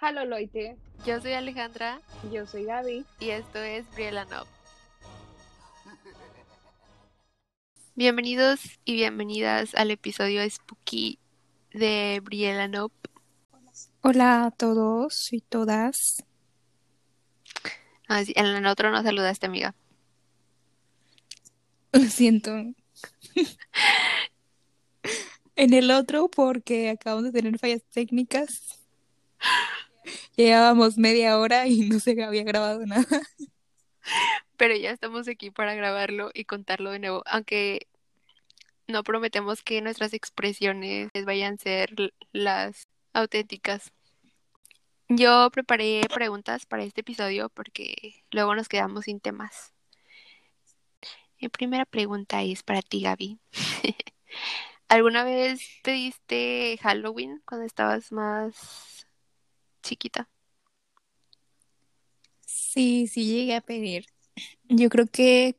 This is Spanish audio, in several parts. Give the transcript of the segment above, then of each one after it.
Halo Loite, Yo soy Alejandra yo soy Gaby. y esto es Briella Nob. Bienvenidos y bienvenidas al episodio spooky de Briella Nob. Hola a todos y todas. Ah, sí, en el otro no saludaste, amiga. Lo siento. En el otro, porque acabamos de tener fallas técnicas. Llevábamos media hora y no se había grabado nada. Pero ya estamos aquí para grabarlo y contarlo de nuevo, aunque no prometemos que nuestras expresiones vayan a ser las auténticas. Yo preparé preguntas para este episodio porque luego nos quedamos sin temas. Mi primera pregunta es para ti, Gaby. ¿Alguna vez te diste Halloween cuando estabas más chiquita? Sí, sí llegué a pedir. Yo creo que,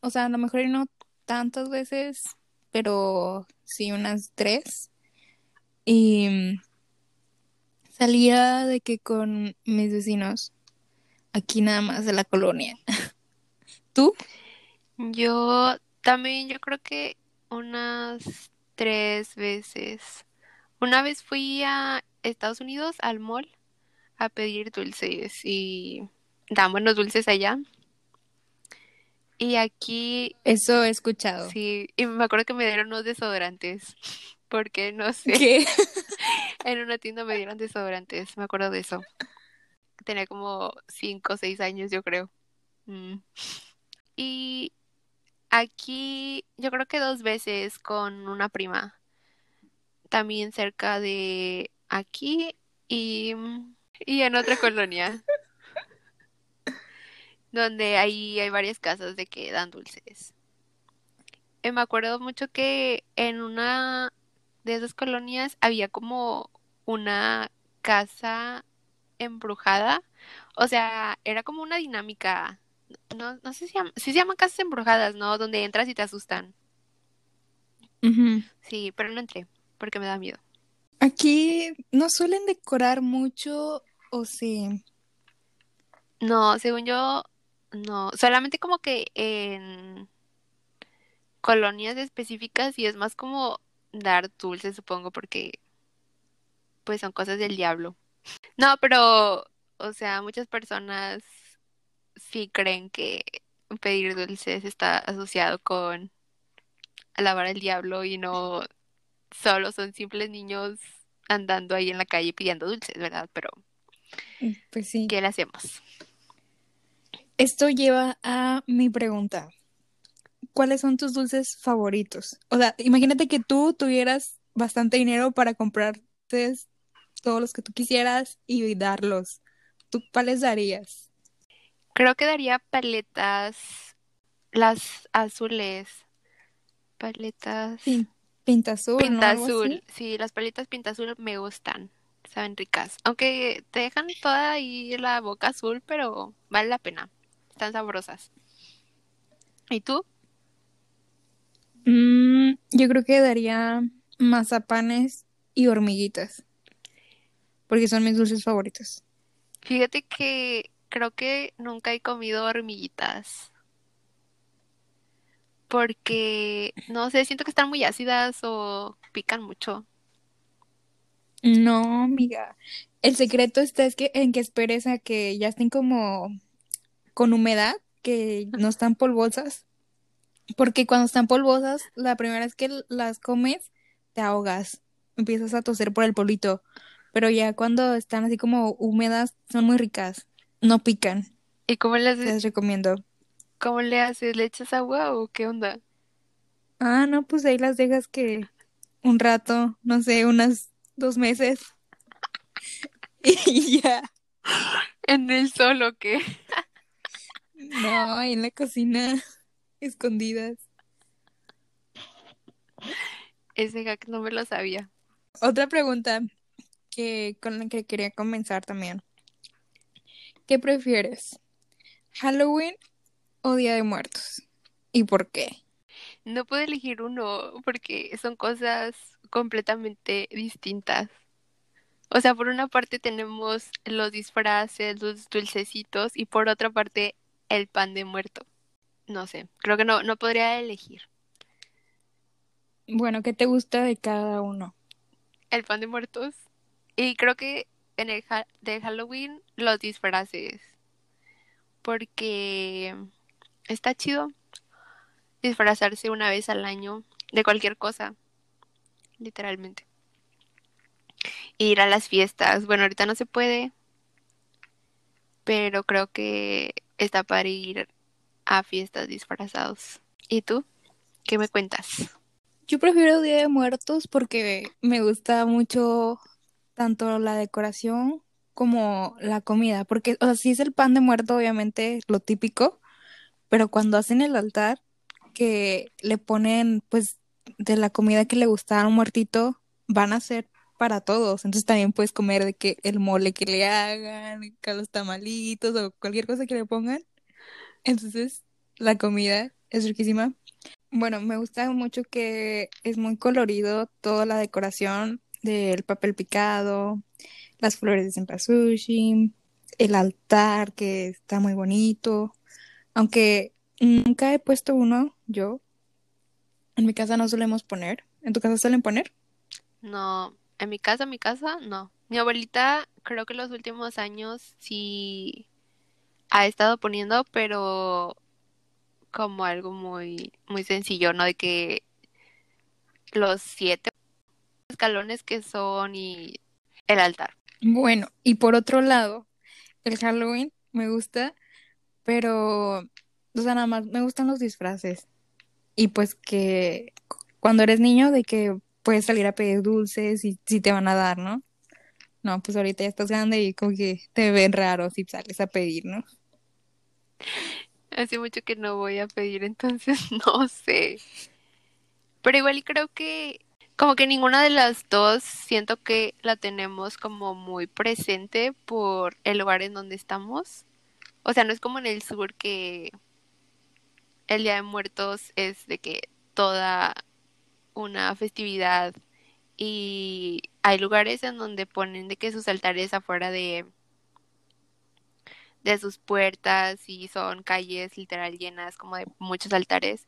o sea, a lo mejor no tantas veces, pero sí unas tres. Y salía de que con mis vecinos, aquí nada más de la colonia. ¿Tú? Yo también, yo creo que unas tres veces. Una vez fui a Estados Unidos, al mall, a pedir dulces y dan buenos dulces allá. Y aquí, Eso he escuchado. sí, y me acuerdo que me dieron unos desodorantes, porque no sé, ¿Qué? en una tienda me dieron desodorantes, me acuerdo de eso. Tenía como cinco o seis años, yo creo. Mm. Y aquí, yo creo que dos veces con una prima, también cerca de aquí y, y en otra colonia, donde ahí hay varias casas de que dan dulces. Y me acuerdo mucho que en una de esas colonias había como una casa embrujada, o sea, era como una dinámica. No, no sé si se llama, sí se llaman casas embrujadas, ¿no? Donde entras y te asustan. Sí, pero no entré porque me da miedo. Aquí no suelen decorar mucho, o sí. No, según yo, no. Solamente como que en colonias específicas y es más como dar dulces, supongo, porque pues son cosas del diablo. No, pero, o sea, muchas personas sí creen que pedir dulces está asociado con alabar al diablo y no solo son simples niños andando ahí en la calle pidiendo dulces, ¿verdad? Pero, Pues sí. ¿qué le hacemos? Esto lleva a mi pregunta. ¿Cuáles son tus dulces favoritos? O sea, imagínate que tú tuvieras bastante dinero para comprarte todos los que tú quisieras y darlos. ¿Tú cuáles darías? Creo que daría paletas, las azules, paletas Pin- Pinta azul, pinta azul. Sí, las paletas pinta azul me gustan, saben ricas. Aunque te dejan toda ahí la boca azul, pero vale la pena. Están sabrosas. ¿Y tú? Mm, yo creo que daría mazapanes y hormiguitas, porque son mis dulces favoritos. Fíjate que creo que nunca he comido hormiguitas. Porque, no sé, siento que están muy ácidas o pican mucho. No, amiga. El secreto está es que en que esperes a que ya estén como con humedad, que no están polvosas, porque cuando están polvosas, la primera vez que las comes, te ahogas, empiezas a toser por el polvito, pero ya cuando están así como húmedas, son muy ricas, no pican, ¿Y cómo las recomiendo. Cómo le haces? ¿Le echas agua o qué onda? Ah, no, pues ahí las dejas que un rato, no sé, unas dos meses, y ya. ¿En el sol o qué? No, ahí en la cocina, escondidas. Ese hack no me lo sabía. Otra pregunta que con la que quería comenzar también. ¿Qué prefieres? ¿Halloween o Día de Muertos? ¿Y por qué? No puedo elegir uno porque son cosas completamente distintas. O sea, por una parte tenemos los disfraces, los dulcecitos y por otra parte el pan de muerto. No sé, creo que no, no podría elegir. Bueno, ¿qué te gusta de cada uno? El pan de muertos. Y creo que en el ha de Halloween los disfraces. Porque está chido disfrazarse una vez al año de cualquier cosa. Literalmente. Ir a las fiestas. Bueno, ahorita no se puede. Pero creo que está para ir a fiestas disfrazados. ¿Y tú? ¿Qué me cuentas? Yo prefiero Día de Muertos porque me gusta mucho tanto la decoración como la comida, porque, o sea, sí es el pan de muerto, obviamente, lo típico, pero cuando hacen el altar, que le ponen, pues, de la comida que le gusta a un muertito, van a ser para todos, entonces también puedes comer de que el mole que le hagan, que los tamalitos o cualquier cosa que le pongan, entonces la comida es riquísima. Bueno, me gusta mucho que es muy colorido toda la decoración del papel picado, las flores de cempasúchil, el altar que está muy bonito. Aunque nunca he puesto uno yo. En mi casa no solemos poner. ¿En tu casa suelen poner? No, en mi casa, en mi casa, no. Mi abuelita creo que los últimos años sí ha estado poniendo, pero como algo muy, muy sencillo, ¿no? De que los siete escalones que son y el altar. Bueno, y por otro lado, el Halloween me gusta, pero, o sea, nada más me gustan los disfraces. Y pues que cuando eres niño, de que puedes salir a pedir dulces y si te van a dar, ¿no? No, pues ahorita ya estás grande y como que te ven raro si sales a pedir, ¿no? Hace mucho que no voy a pedir, entonces no sé. Pero igual creo que como que ninguna de las dos siento que la tenemos como muy presente por el lugar en donde estamos. O sea, no es como en el sur que el Día de Muertos es de que toda una festividad y hay lugares en donde ponen de que sus altares afuera de de sus puertas y son calles literal llenas como de muchos altares.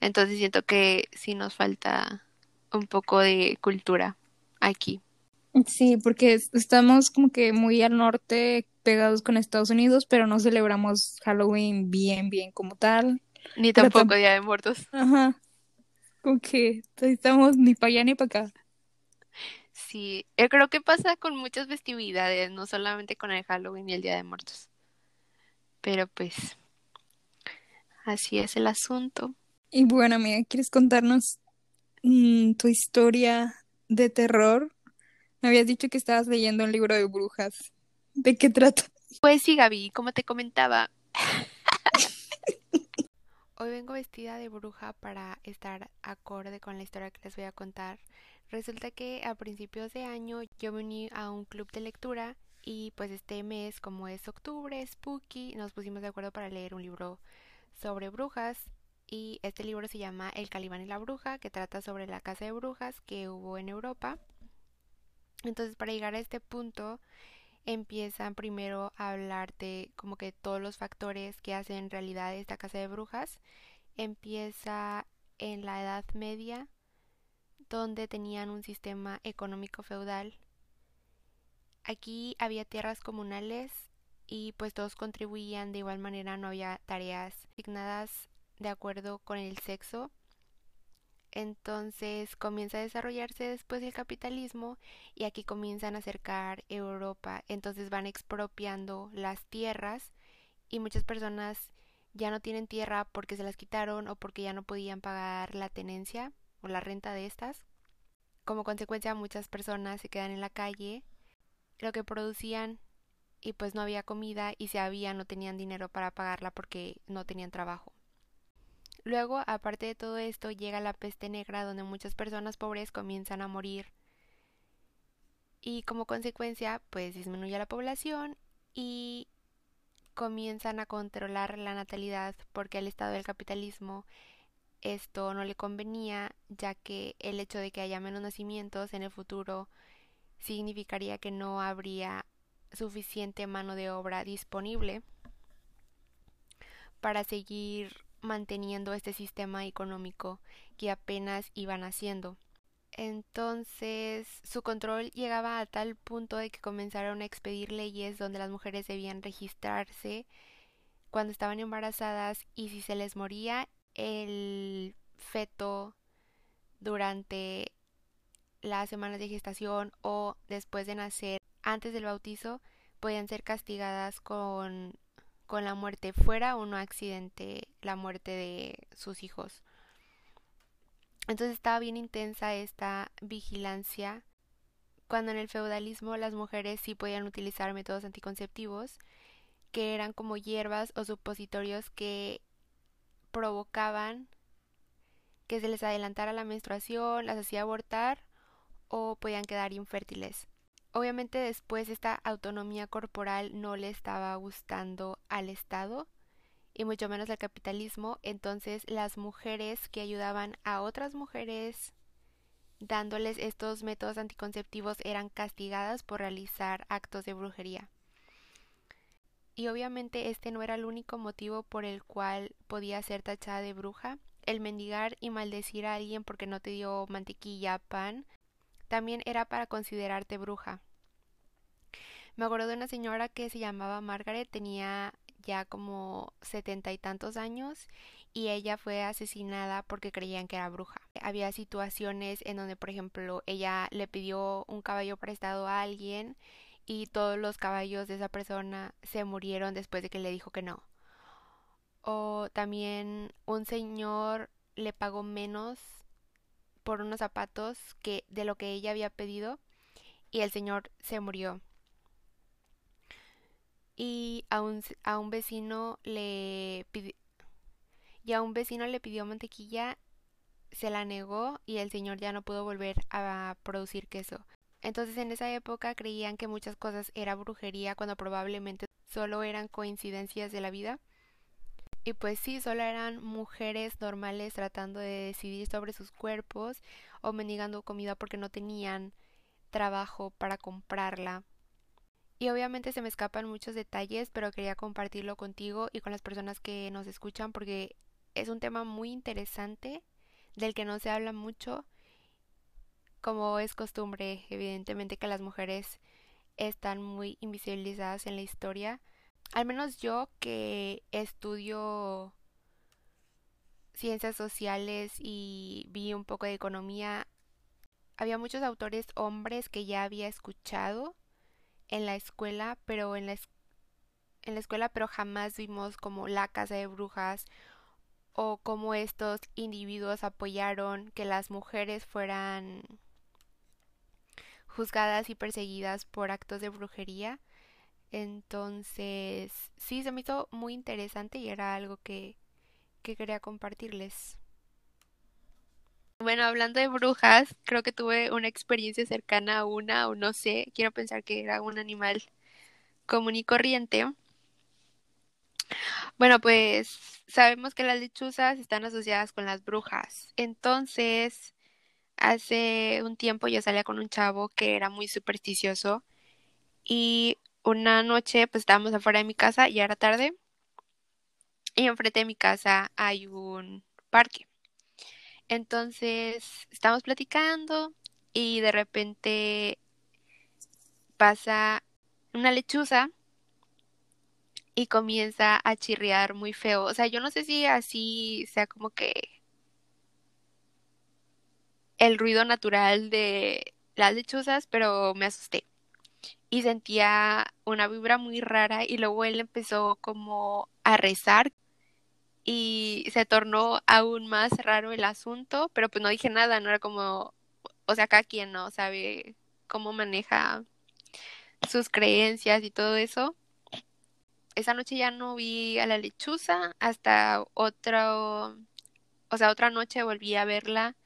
Entonces siento que sí nos falta un poco de cultura aquí. Sí, porque estamos como que muy al norte pegados con Estados Unidos, pero no celebramos Halloween bien, bien como tal. Ni tampoco Día de Muertos. Ajá. Como que estamos ni para allá ni para acá. Sí, yo creo que pasa con muchas festividades, no solamente con el Halloween y el Día de Muertos. Pero pues, así es el asunto. Y bueno, amiga, ¿quieres contarnos mm, tu historia de terror? Me habías dicho que estabas leyendo un libro de brujas. ¿De qué trata? Pues sí, Gaby, como te comentaba. Hoy vengo vestida de bruja para estar acorde con la historia que les voy a contar. Resulta que a principios de año yo me uní a un club de lectura y pues este mes, como es octubre, spooky, nos pusimos de acuerdo para leer un libro sobre brujas. Y este libro se llama El Calibán y la Bruja, que trata sobre la casa de brujas que hubo en Europa. Entonces, para llegar a este punto, empiezan primero a hablarte como que todos los factores que hacen realidad esta casa de brujas. Empieza en la Edad Media, donde tenían un sistema económico feudal Aquí había tierras comunales y pues todos contribuían de igual manera, no había tareas asignadas de acuerdo con el sexo. Entonces comienza a desarrollarse después el capitalismo y aquí comienzan a acercar Europa. Entonces van expropiando las tierras y muchas personas ya no tienen tierra porque se las quitaron o porque ya no podían pagar la tenencia o la renta de estas. Como consecuencia muchas personas se quedan en la calle lo que producían y pues no había comida y si había no tenían dinero para pagarla porque no tenían trabajo. Luego, aparte de todo esto, llega la peste negra donde muchas personas pobres comienzan a morir. Y como consecuencia pues disminuye la población y comienzan a controlar la natalidad porque al estado del capitalismo esto no le convenía ya que el hecho de que haya menos nacimientos en el futuro significaría que no habría suficiente mano de obra disponible para seguir manteniendo este sistema económico que apenas iban haciendo. Entonces su control llegaba a tal punto de que comenzaron a expedir leyes donde las mujeres debían registrarse cuando estaban embarazadas y si se les moría el feto durante las semanas de gestación o después de nacer, antes del bautizo, podían ser castigadas con, con la muerte fuera o no accidente, la muerte de sus hijos. Entonces estaba bien intensa esta vigilancia. Cuando en el feudalismo las mujeres sí podían utilizar métodos anticonceptivos, que eran como hierbas o supositorios que provocaban que se les adelantara la menstruación, las hacía abortar o podían quedar infértiles. Obviamente después esta autonomía corporal no le estaba gustando al Estado y mucho menos al capitalismo, entonces las mujeres que ayudaban a otras mujeres dándoles estos métodos anticonceptivos eran castigadas por realizar actos de brujería. Y obviamente este no era el único motivo por el cual podía ser tachada de bruja. El mendigar y maldecir a alguien porque no te dio mantequilla, pan, también era para considerarte bruja. Me acuerdo de una señora que se llamaba Margaret, tenía ya como setenta y tantos años y ella fue asesinada porque creían que era bruja. Había situaciones en donde, por ejemplo, ella le pidió un caballo prestado a alguien y todos los caballos de esa persona se murieron después de que le dijo que no. O también un señor le pagó menos por unos zapatos que de lo que ella había pedido y el señor se murió y a un, a un vecino le pidió y a un vecino le pidió mantequilla, se la negó y el señor ya no pudo volver a producir queso. Entonces en esa época creían que muchas cosas era brujería cuando probablemente solo eran coincidencias de la vida. Y pues sí, solo eran mujeres normales tratando de decidir sobre sus cuerpos o mendigando comida porque no tenían trabajo para comprarla. Y obviamente se me escapan muchos detalles, pero quería compartirlo contigo y con las personas que nos escuchan porque es un tema muy interesante del que no se habla mucho. Como es costumbre, evidentemente que las mujeres están muy invisibilizadas en la historia. Al menos yo que estudio ciencias sociales y vi un poco de economía, había muchos autores hombres que ya había escuchado en la escuela, pero en la, escuela, pero jamás vimos como la casa de brujas o cómo estos individuos apoyaron que las mujeres fueran juzgadas y perseguidas por actos de brujería. Entonces, sí, se me hizo muy interesante y era algo que, que quería compartirles. Bueno, hablando de brujas, creo que tuve una experiencia cercana a una, o no sé, quiero pensar que era un animal común y corriente. Bueno, pues sabemos que las lechuzas están asociadas con las brujas. Entonces, hace un tiempo yo salía con un chavo que era muy supersticioso y una noche pues estábamos afuera de mi casa, ya era tarde, y enfrente de mi casa hay un parque. Entonces, estamos platicando y de repente pasa una lechuza y comienza a chirriar muy feo. O sea, yo no sé si así sea como que el ruido natural de las lechuzas, pero me asusté. Y sentía una vibra muy rara y luego él empezó como a rezar y se tornó aún más raro el asunto, pero pues no dije nada, no era como, o sea, cada quien no sabe cómo maneja sus creencias y todo eso. Esa noche ya no vi a la lechuza hasta otro, o sea, otra noche volví a verla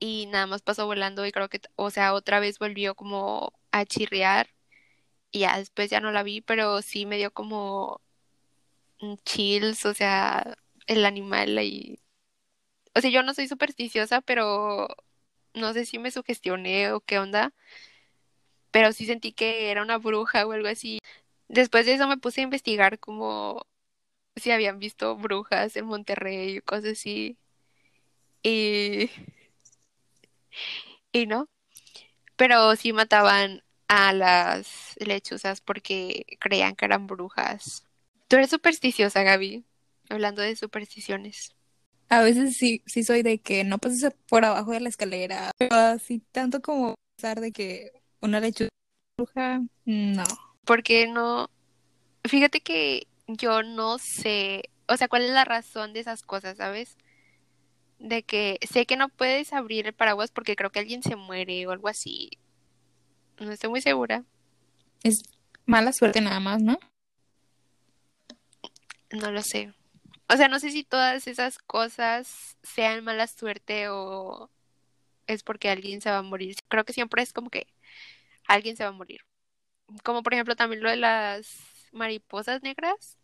y nada más pasó volando y creo que, o sea, otra vez volvió como a chirriar y ya después ya no la vi, pero sí me dio como chills, o sea, el animal ahí. O sea, yo no soy supersticiosa, pero no sé si me sugestioné o qué onda. pero sí sentí que era una bruja o algo así. Después de eso me puse a investigar como si habían visto brujas en Monterrey o cosas así. Y... Y no. Pero sí mataban a las lechuzas porque creían que eran brujas. Tú eres supersticiosa, Gaby, hablando de supersticiones. A veces sí, sí soy de que no pases por abajo de la escalera, pero así tanto como pensar de que una lechuza bruja, no. Porque no, fíjate que yo no sé, o sea, cuál es la razón de esas cosas, ¿sabes? De que sé que no puedes abrir el paraguas porque creo que alguien se muere o algo así. No estoy muy segura. Es mala suerte nada más, ¿no? No lo sé. O sea, no sé si todas esas cosas sean mala suerte o es porque alguien se va a morir. Creo que siempre es como que alguien se va a morir. Como por ejemplo también lo de las mariposas negras.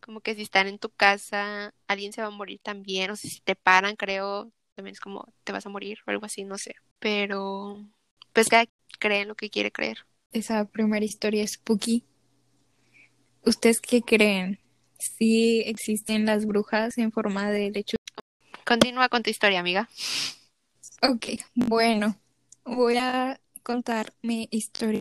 Como que si están en tu casa, alguien se va a morir también. O sea, si te paran, creo, también es como te vas a morir o algo así, no sé. Pero, pues cada cree lo que quiere creer. Esa primera historia es spooky. ¿Ustedes qué creen? ¿Sí existen las brujas en forma de lechuza? Continúa con tu historia, amiga. Ok, bueno, voy a contar mi historia.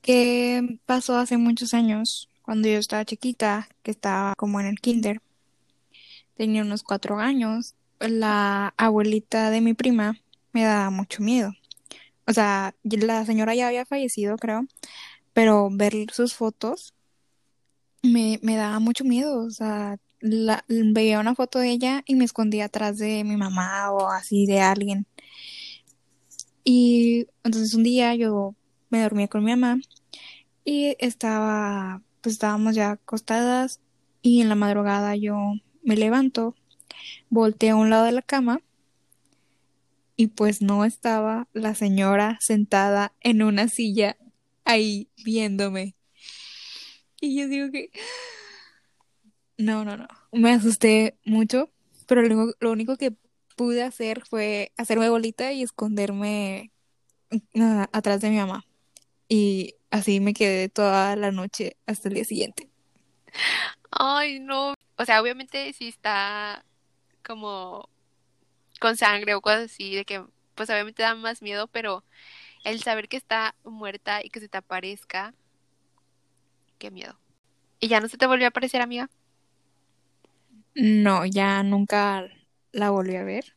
Que pasó hace muchos años, cuando yo estaba chiquita, que estaba como en el kinder. Tenía unos cuatro años. La abuelita de mi prima me daba mucho miedo. O sea, la señora ya había fallecido, creo, pero ver sus fotos me, me daba mucho miedo. O sea, la, veía una foto de ella y me escondía atrás de mi mamá o así de alguien. Y entonces un día yo me dormía con mi mamá y estaba, pues estábamos ya acostadas y en la madrugada yo me levanto, volteo a un lado de la cama y pues no estaba la señora sentada en una silla ahí viéndome. Y yo digo que... No, no, no. Me asusté mucho, pero lo, único que pude hacer fue hacerme bolita y esconderme atrás de mi mamá. Y así me quedé toda la noche hasta el día siguiente. Ay, no. O sea, obviamente sí está como con sangre o cosas así, de que pues obviamente da más miedo, pero el saber que está muerta y que se te aparezca, qué miedo. ¿Y ya no se te volvió a aparecer, amiga? No, ya nunca la volví a ver.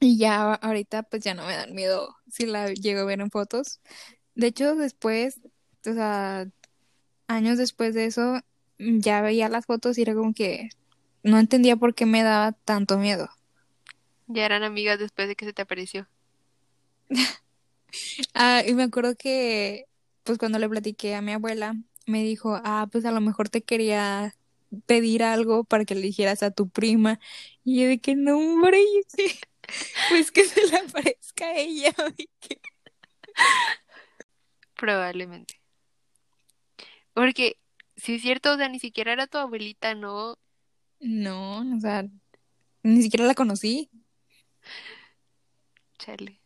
Y ya ahorita pues ya no me dan miedo si la llego a ver en fotos. De hecho, después, o sea, años después de eso, ya veía las fotos y era como que no entendía por qué me daba tanto miedo. Ya eran amigas después de que se te apareció. ah, y me acuerdo que, pues cuando le platiqué a mi abuela, me dijo, ah, pues a lo mejor te quería pedir algo para que le dijeras a tu prima. Y yo de que no, hombre, pues que se le aparezca a ella. Probablemente. Porque, si es cierto, o sea, ni siquiera era tu abuelita, ¿no? No, o sea, ni siquiera la conocí. Charlie.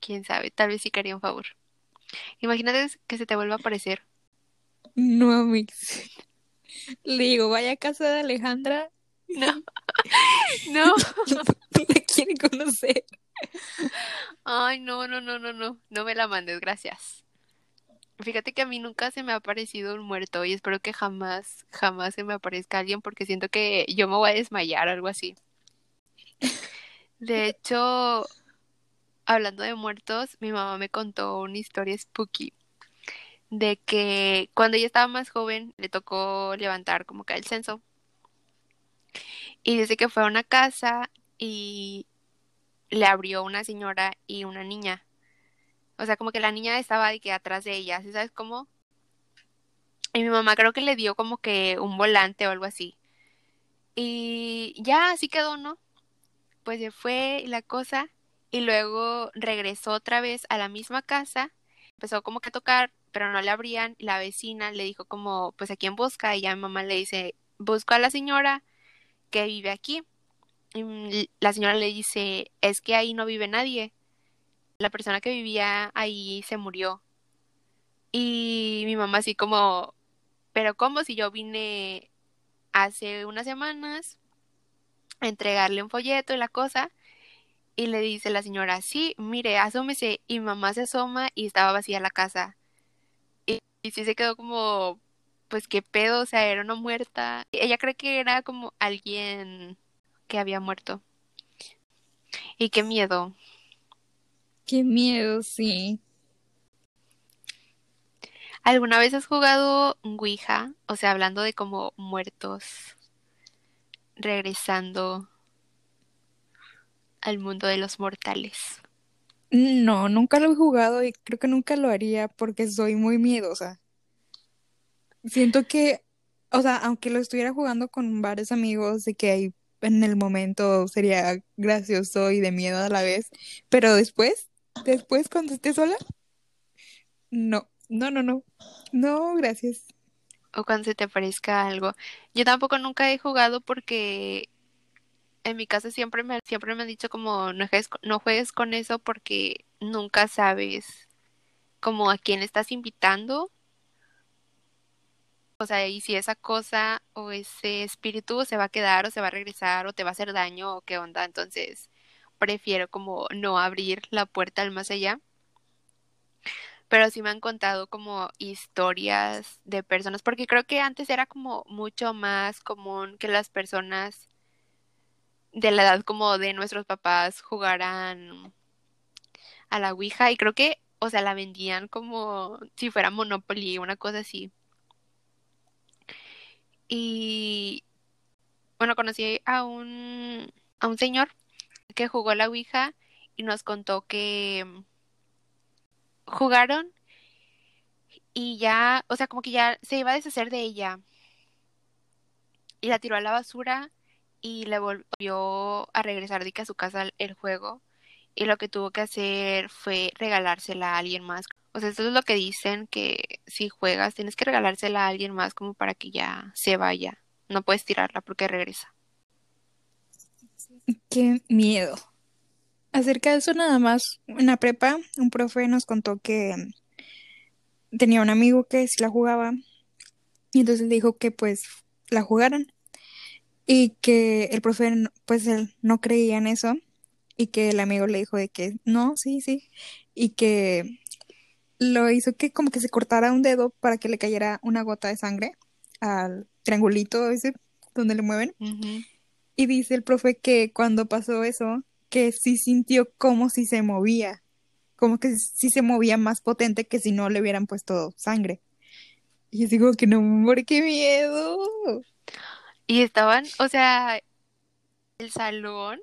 Quién sabe, tal vez sí quería un favor. Imagínate que se te vuelva a aparecer. No, Amix. Le digo, vaya a casa de Alejandra. No. no. La quiere conocer. Ay, no, no, no, no, no. No me la mandes, gracias. Fíjate que a mí nunca se me ha aparecido un muerto y espero que jamás, jamás se me aparezca alguien porque siento que yo me voy a desmayar o algo así. De hecho, hablando de muertos, mi mamá me contó una historia spooky de que cuando ella estaba más joven le tocó levantar como que el censo. Y dice que fue a una casa y le abrió una señora y una niña. O sea, como que la niña estaba de que atrás de ella, sabes cómo? Y mi mamá creo que le dio como que un volante o algo así. Y ya así quedó, ¿no? Pues se fue la cosa y luego regresó otra vez a la misma casa, empezó como que a tocar, pero no le abrían, la vecina le dijo como, pues a quién busca, y ya mi mamá le dice, busco a la señora que vive aquí. Y la señora le dice, es que ahí no vive nadie. La persona que vivía ahí se murió. Y mi mamá así como, pero ¿cómo si yo vine hace unas semanas entregarle un folleto y la cosa? Y le dice la señora, sí, mire, asómese. Y mamá se asoma y estaba vacía la casa. Y, y sí se quedó como, pues qué pedo, o sea, era una muerta. Ella cree que era como alguien que había muerto. Y qué miedo. Qué miedo, sí. ¿Alguna vez has jugado Ouija? O sea, hablando de como muertos regresando al mundo de los mortales. No, nunca lo he jugado y creo que nunca lo haría porque soy muy miedosa. Siento que, o sea, aunque lo estuviera jugando con varios amigos, de que hay en el momento sería gracioso y de miedo a la vez, pero después, después cuando esté sola, no, no, no, no, no, gracias. O cuando se te aparezca algo. Yo tampoco nunca he jugado porque en mi casa siempre me, siempre me han dicho como no juegues, no juegues con eso porque nunca sabes como a quién estás invitando. O sea, y si esa cosa o ese espíritu se va a quedar o se va a regresar o te va a hacer daño o qué onda. Entonces, prefiero como no abrir la puerta al más allá. Pero sí me han contado como historias de personas, porque creo que antes era como mucho más común que las personas de la edad como de nuestros papás jugaran a la Ouija y creo que, o sea, la vendían como si fuera Monopoly, una cosa así. Y bueno, conocí a un a un señor que jugó a la Ouija y nos contó que jugaron y ya, o sea, como que ya se iba a deshacer de ella y la tiró a la basura y le volvió a regresar que a su casa el juego y lo que tuvo que hacer fue regalársela a alguien más. O sea, eso es lo que dicen que si juegas tienes que regalársela a alguien más como para que ya se vaya. No puedes tirarla porque regresa. Qué miedo. Acerca de eso nada más, en la prepa un profe nos contó que tenía un amigo que sí la jugaba y entonces dijo que pues la jugaran y que el profe pues él no creía en eso y que el amigo le dijo de que no, sí, sí y que lo hizo que como que se cortara un dedo para que le cayera una gota de sangre al triangulito ese donde le mueven. Y dice el profe que cuando pasó eso que sí sintió como si se movía como que sí se movía más potente que si no le hubieran puesto sangre. Y yo digo que no, amor, qué miedo. Y estaban, o sea, el salón.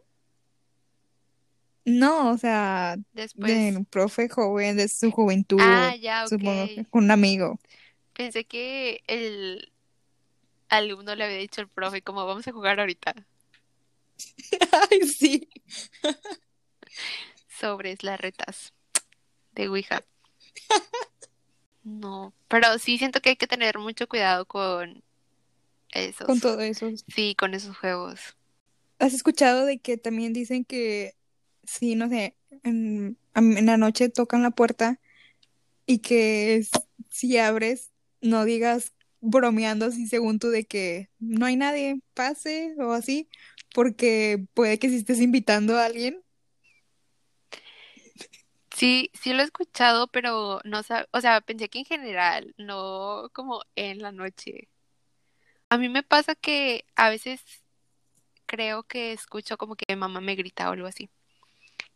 No, o sea, Después. de un profe joven, de su juventud, Ah, ya, supongo, ok. que con un amigo. Pensé que el alumno le había dicho al profe como vamos a jugar ahorita Ay, sí. sobres las retas de Ouija. No, pero sí siento que hay que tener mucho cuidado con esos. Con todo eso. Sí, con esos juegos. ¿Has escuchado de que también dicen que sí, no sé, en, en la noche tocan la puerta y que es- si abres, no digas bromeando así según tú de que no hay nadie, pase o así, porque puede que si estés invitando a alguien. Sí, sí lo he escuchado, pero no sab- o sea, pensé que en general, no como en la noche. A mí me pasa que a veces creo que escucho como que mamá me grita o algo así.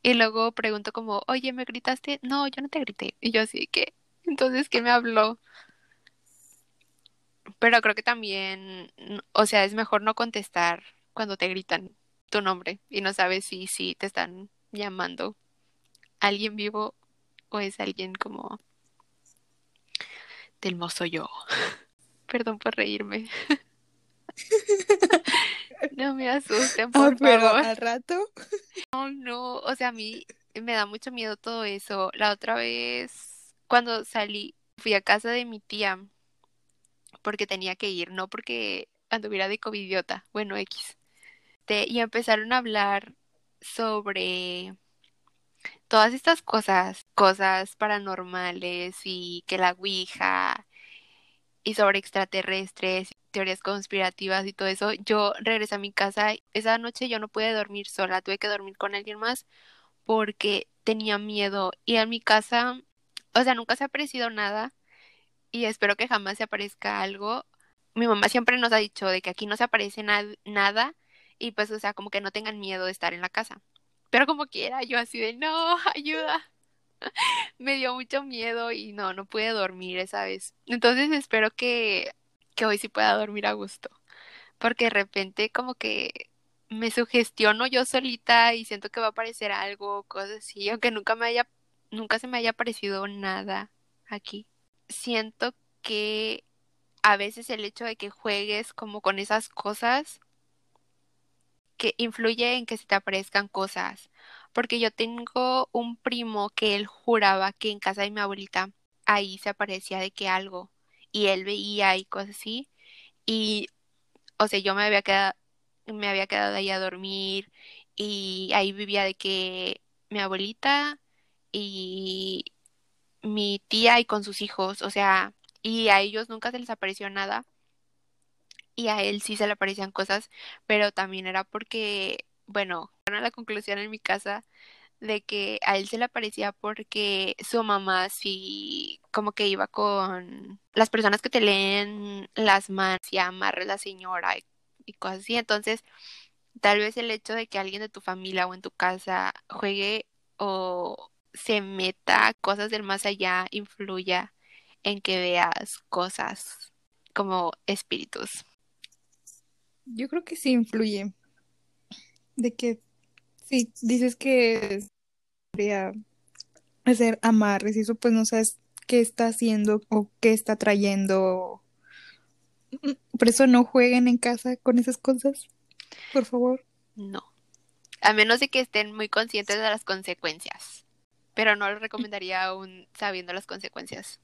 Y luego pregunto como, oye, ¿me gritaste? No, yo no te grité. Y yo así que, entonces, ¿qué me habló? Pero creo que también, o sea, es mejor no contestar cuando te gritan tu nombre y no sabes si, si te están llamando alguien vivo o es alguien como del mozo yo. Perdón por reírme. No me asusten, Ah, por pero favor. al rato. No, no, o sea, a mí me da mucho miedo todo eso. La otra vez, cuando salí, fui a casa de mi tía porque tenía que ir, no porque anduviera de covidiota, bueno, X. este, y empezaron a hablar sobre todas estas cosas, cosas paranormales y que la Ouija y sobre extraterrestres, teorías conspirativas y todo eso, yo regresé a mi casa. Esa noche yo no pude dormir sola, tuve que dormir con alguien más porque tenía miedo. Y en mi casa, o sea, nunca se ha aparecido nada y espero que jamás se aparezca algo. Mi mamá siempre nos ha dicho de que aquí no se aparece nada y pues, o sea, como que no tengan miedo de estar en la casa. Pero como quiera, yo así de, no, ayuda. Me dio mucho miedo y no, no pude dormir esa vez. Entonces espero que, que hoy sí pueda dormir a gusto. Porque de repente como que me sugestiono yo solita y siento que va a aparecer algo, cosas así, aunque nunca me haya, nunca se me haya aparecido nada aquí. Siento que a veces el hecho de que juegues como con esas cosas que influye en que se te aparezcan cosas. Porque yo tengo un primo que él juraba que en casa de mi abuelita ahí se aparecía de que algo y él veía y cosas así. Y, o sea, yo me había quedado, me había quedado ahí a dormir y ahí vivía de que mi abuelita y mi tía y con sus hijos, o sea, y a ellos nunca se les apareció nada y a él sí se le aparecían cosas, pero también era porque, bueno, a la conclusión en mi casa de que a él se le aparecía porque su mamá sí como que iba con las personas que te leen las manos y amarre la señora y, cosas así. Entonces, tal vez el hecho de que alguien de tu familia o en tu casa juegue o se meta cosas del más allá influya en que veas cosas como espíritus. Yo creo que sí influye. De que si dices que podría hacer amarres y eso pues no sabes qué está haciendo o qué está trayendo. Por eso no jueguen en casa con esas cosas, por favor. No. A menos de que estén muy conscientes de las consecuencias. Pero no les recomendaría aún sabiendo las consecuencias.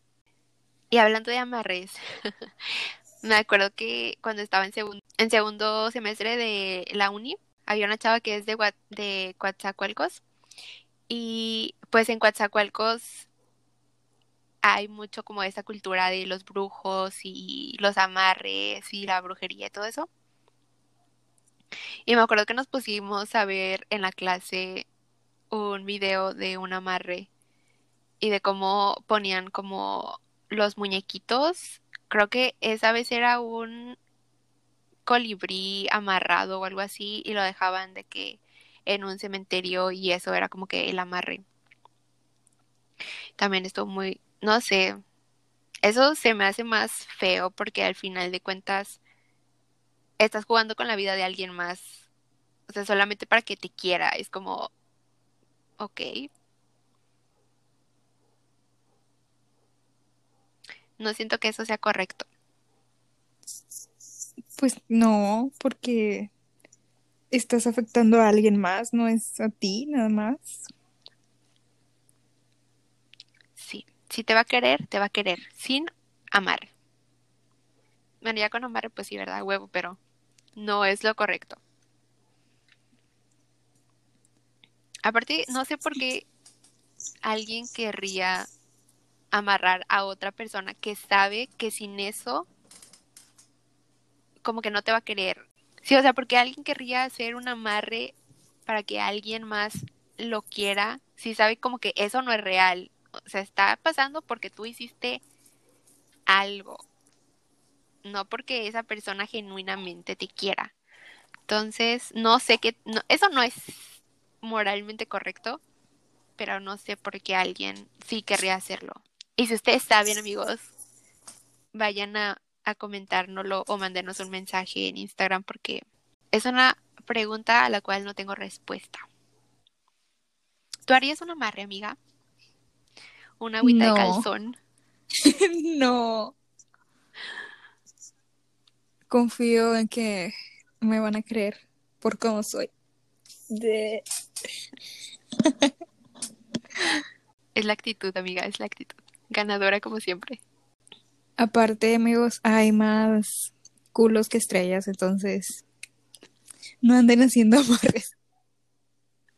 Y hablando de amarres, me acuerdo que cuando estaba en, segundo en segundo semestre de la uni, había una chava que es de, Coatzacoalcos. Y pues en Coatzacoalcos hay mucho como esa cultura de los brujos y los amarres y la brujería y todo eso. Y me acuerdo que nos pusimos a ver en la clase un video de un amarre y de cómo ponían como los muñequitos. Creo que esa vez era un colibrí amarrado o algo así y lo dejaban de que en un cementerio y eso era como que el amarre. También estuvo muy, no sé, eso se me hace más feo porque al final de cuentas estás jugando con la vida de alguien más. O sea, solamente para que te quiera. Es como, ok. No siento que eso sea correcto. Pues no, porque estás afectando a alguien más, no es a ti nada más. Sí, si te va a querer, te va a querer, sin amar. Bueno, ya con amar, pues sí, ¿verdad? Huevo, pero no es lo correcto. Aparte, no sé por qué alguien querría amarrar a otra persona que sabe que sin eso como que no te va a querer. Sí, o sea, porque alguien querría hacer un amarre para que alguien más lo quiera, si sabe como que eso no es real. O sea, está pasando porque tú hiciste algo, no porque esa persona genuinamente te quiera. Entonces, no sé qué, no, eso no es moralmente correcto, pero no sé por qué alguien sí querría hacerlo. Y si ustedes saben, amigos, vayan a a comentárnoslo o mandarnos un mensaje en Instagram porque es una pregunta a la cual no tengo respuesta. ¿Tú harías una amarre, amiga? ¿Una agüita de calzón? no. Confío en que me van a creer por cómo soy. De... es la actitud, amiga, es la actitud. Ganadora como siempre. Aparte, amigos, hay más culos que estrellas, entonces No anden haciendo amarres.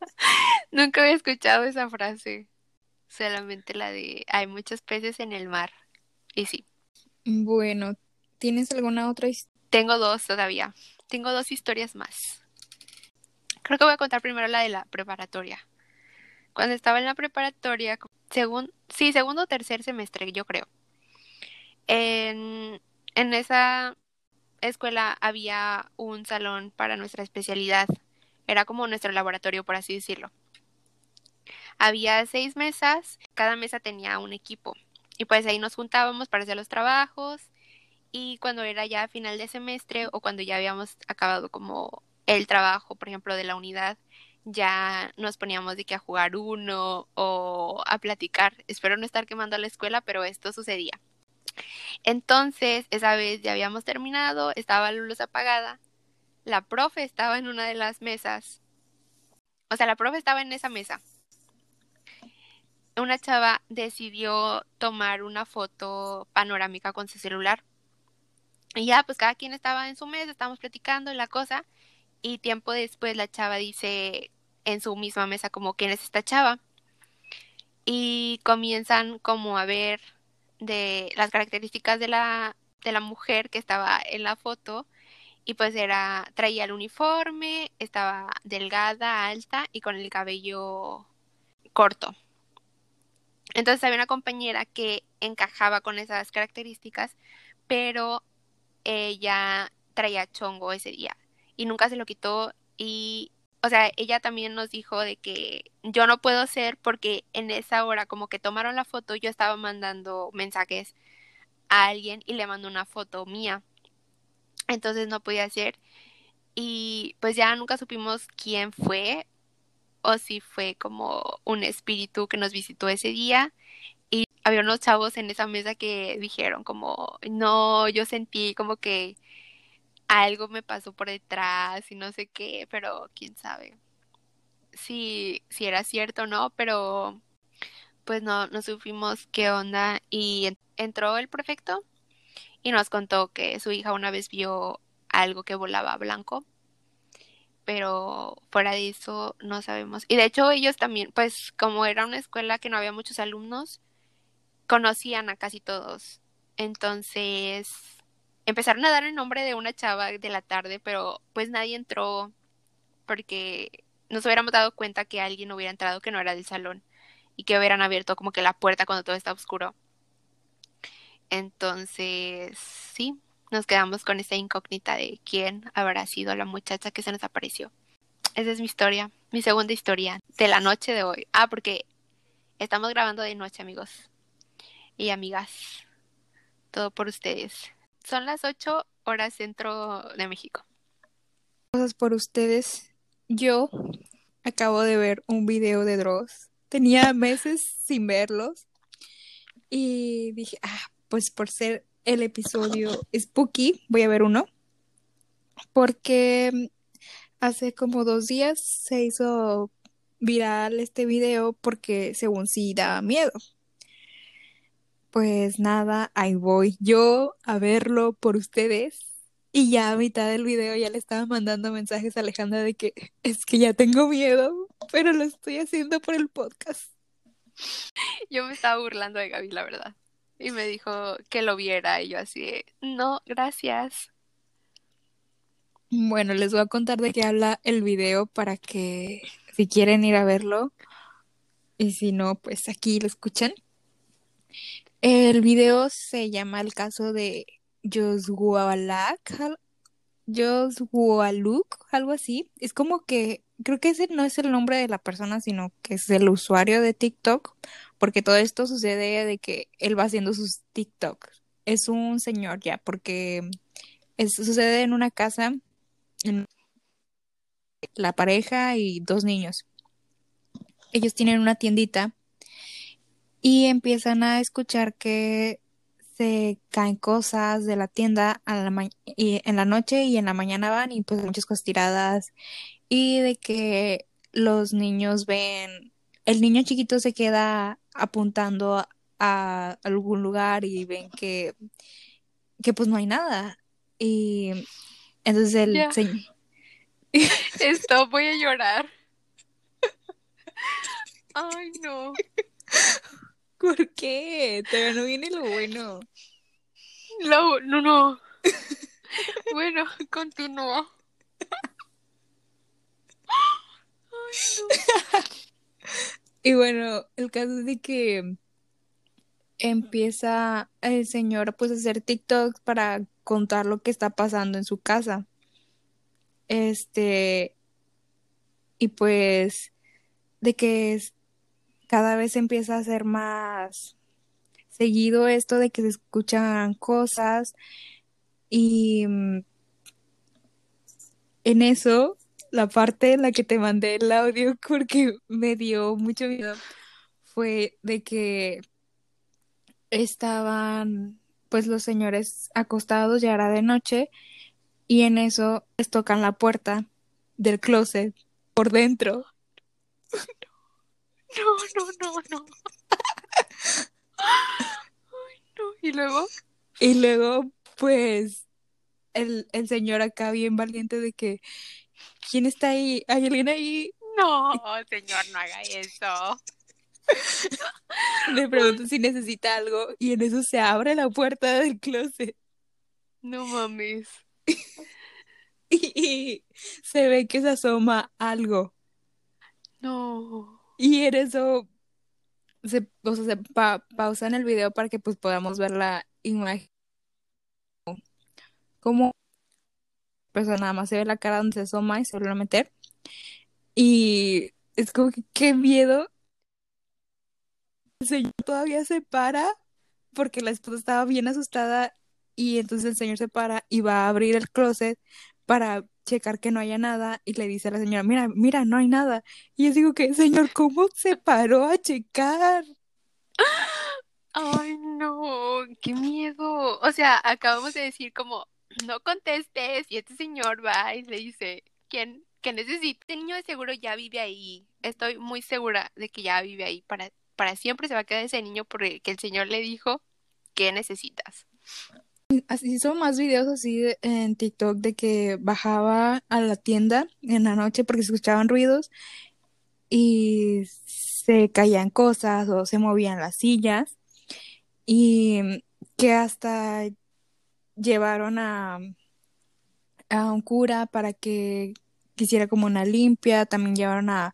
Nunca había escuchado esa frase. Solamente la de hay muchos peces en el mar. Y sí. Bueno, ¿tienes alguna otra historia? Tengo dos todavía. Tengo dos historias más. Creo que voy a contar primero la de la preparatoria. Cuando estaba en la preparatoria, según, sí, segundo o tercer semestre, yo creo. En, esa escuela había un salón para nuestra especialidad. Era como nuestro laboratorio, por así decirlo. Había seis mesas, cada mesa tenía un equipo. Y pues ahí nos juntábamos para hacer los trabajos. Y cuando era ya final de semestre o cuando ya habíamos acabado como el trabajo, por ejemplo, de la unidad, ya nos poníamos de que a jugar uno o a platicar. Espero no estar quemando a la escuela, pero esto sucedía. Entonces, esa vez ya habíamos terminado, estaba la luz apagada, la profe estaba en una de las mesas, o sea, la profe estaba en esa mesa. Una chava decidió tomar una foto panorámica con su celular. Y ya, pues cada quien estaba en su mesa, estábamos platicando la cosa. Y tiempo después la chava dice en su misma mesa como, ¿quién es esta chava? Y comienzan como a ver de las características de la, de la mujer que estaba en la foto y pues era, traía el uniforme, estaba delgada, alta y con el cabello corto. Entonces había una compañera que encajaba con esas características, pero ella traía chongo ese día y nunca se lo quitó y o sea, ella también nos dijo de que yo no puedo ser porque en esa hora como que tomaron la foto, yo estaba mandando mensajes a alguien y le mandó una foto mía. Entonces no podía ser. Y pues ya nunca supimos quién fue o si fue como un espíritu que nos visitó ese día. Y había unos chavos en esa mesa que dijeron como, no, yo sentí como que algo me pasó por detrás y no sé qué, pero quién sabe si, si era cierto o no, pero pues no, no supimos qué onda y entró el prefecto y nos contó que su hija una vez vio algo que volaba blanco, pero fuera de eso no sabemos. Y de hecho ellos también, pues como era una escuela que no había muchos alumnos, conocían a casi todos. Entonces empezaron a dar el nombre de una chava de la tarde, pero pues nadie entró porque nos hubiéramos dado cuenta que alguien hubiera entrado que no era del salón y que hubieran abierto como que la puerta cuando todo está oscuro. Entonces, sí, nos quedamos con esa incógnita de quién habrá sido la muchacha que se nos apareció. Esa es mi historia, mi segunda historia de la noche de hoy. Ah, porque estamos grabando de noche, amigos y amigas. Todo por ustedes. Son las 8 horas centro de México. Cosas por ustedes. Yo acabo de ver un video de Dross. Tenía meses sin verlos. Y dije, ah, pues por ser el episodio Spooky, voy a ver uno. Porque hace como dos días se hizo viral este video porque según sí daba miedo. Pues nada, ahí voy yo a verlo por ustedes. Y ya a mitad del video ya le estaba mandando mensajes a Alejandra de que es que ya tengo miedo, pero lo estoy haciendo por el podcast. Yo me estaba burlando de Gaby, la verdad. Y me dijo que lo viera y yo así, no, gracias. Bueno, les voy a contar de qué habla el video para que si quieren ir a verlo y si no, pues aquí lo escuchan. El video se llama El caso de Josgualuk, algo así. Es como que, creo que ese no es el nombre de la persona, sino que es el usuario de TikTok, porque todo esto sucede de que él va haciendo sus TikToks. Es un señor ya, porque sucede en una casa, la pareja y dos niños. Ellos tienen una tiendita y empiezan a escuchar que se caen cosas de la tienda y en la noche y en la mañana van y pues muchas cosas tiradas y de que los niños ven, el niño chiquito se queda apuntando a, algún lugar y ven que, que pues no hay nada y entonces el Esto voy a llorar. Ay, no. ¿Por qué? Todavía no viene lo bueno. Lo, no, no. bueno, continúa. Y bueno, el caso es de que empieza el señor pues a hacer TikToks para contar lo que está pasando en su casa. Este, y pues de que es, cada vez empieza a ser más seguido esto de que se escuchan cosas y mm, en eso la parte en la que te mandé el audio porque me dio mucho miedo fue de que estaban pues los señores acostados, ya era de noche, y en eso les tocan la puerta del closet por dentro. No, no, no, no. Ay, no. ¿Y luego? Y luego, pues, el, el señor acá bien valiente de que, ¿quién está ahí? ¿Hay alguien ahí? No, señor, no haga eso. Le pregunto si necesita algo y en eso se abre la puerta del closet No mames. y, y se ve que se asoma algo. No. Y en eso se, o sea, se pa- el video para que pues podamos ver la imagen. Como pues nada más se ve la cara donde se asoma y se vuelve a meter. Y es como que qué miedo. El señor todavía se para porque la esposa estaba bien asustada y entonces el señor se para y va a abrir el closet para checar que no haya nada y le dice a la señora, mira, mira, no hay nada. Y yo digo que, señor, ¿cómo se paró a checar? Ay, no, qué miedo. O sea, acabamos de decir como, no contestes y este señor va y le dice, ¿quién, qué necesita? Este niño de seguro ya vive ahí. Estoy muy segura de que ya vive ahí. Para, para siempre se va a quedar ese niño porque el señor le dijo, ¿qué necesitas? Así más videos así en TikTok de que bajaba a la tienda en la noche porque se escuchaban ruidos y se caían cosas o se movían las sillas y que hasta llevaron a, a un cura para que quisiera como una limpia, también llevaron a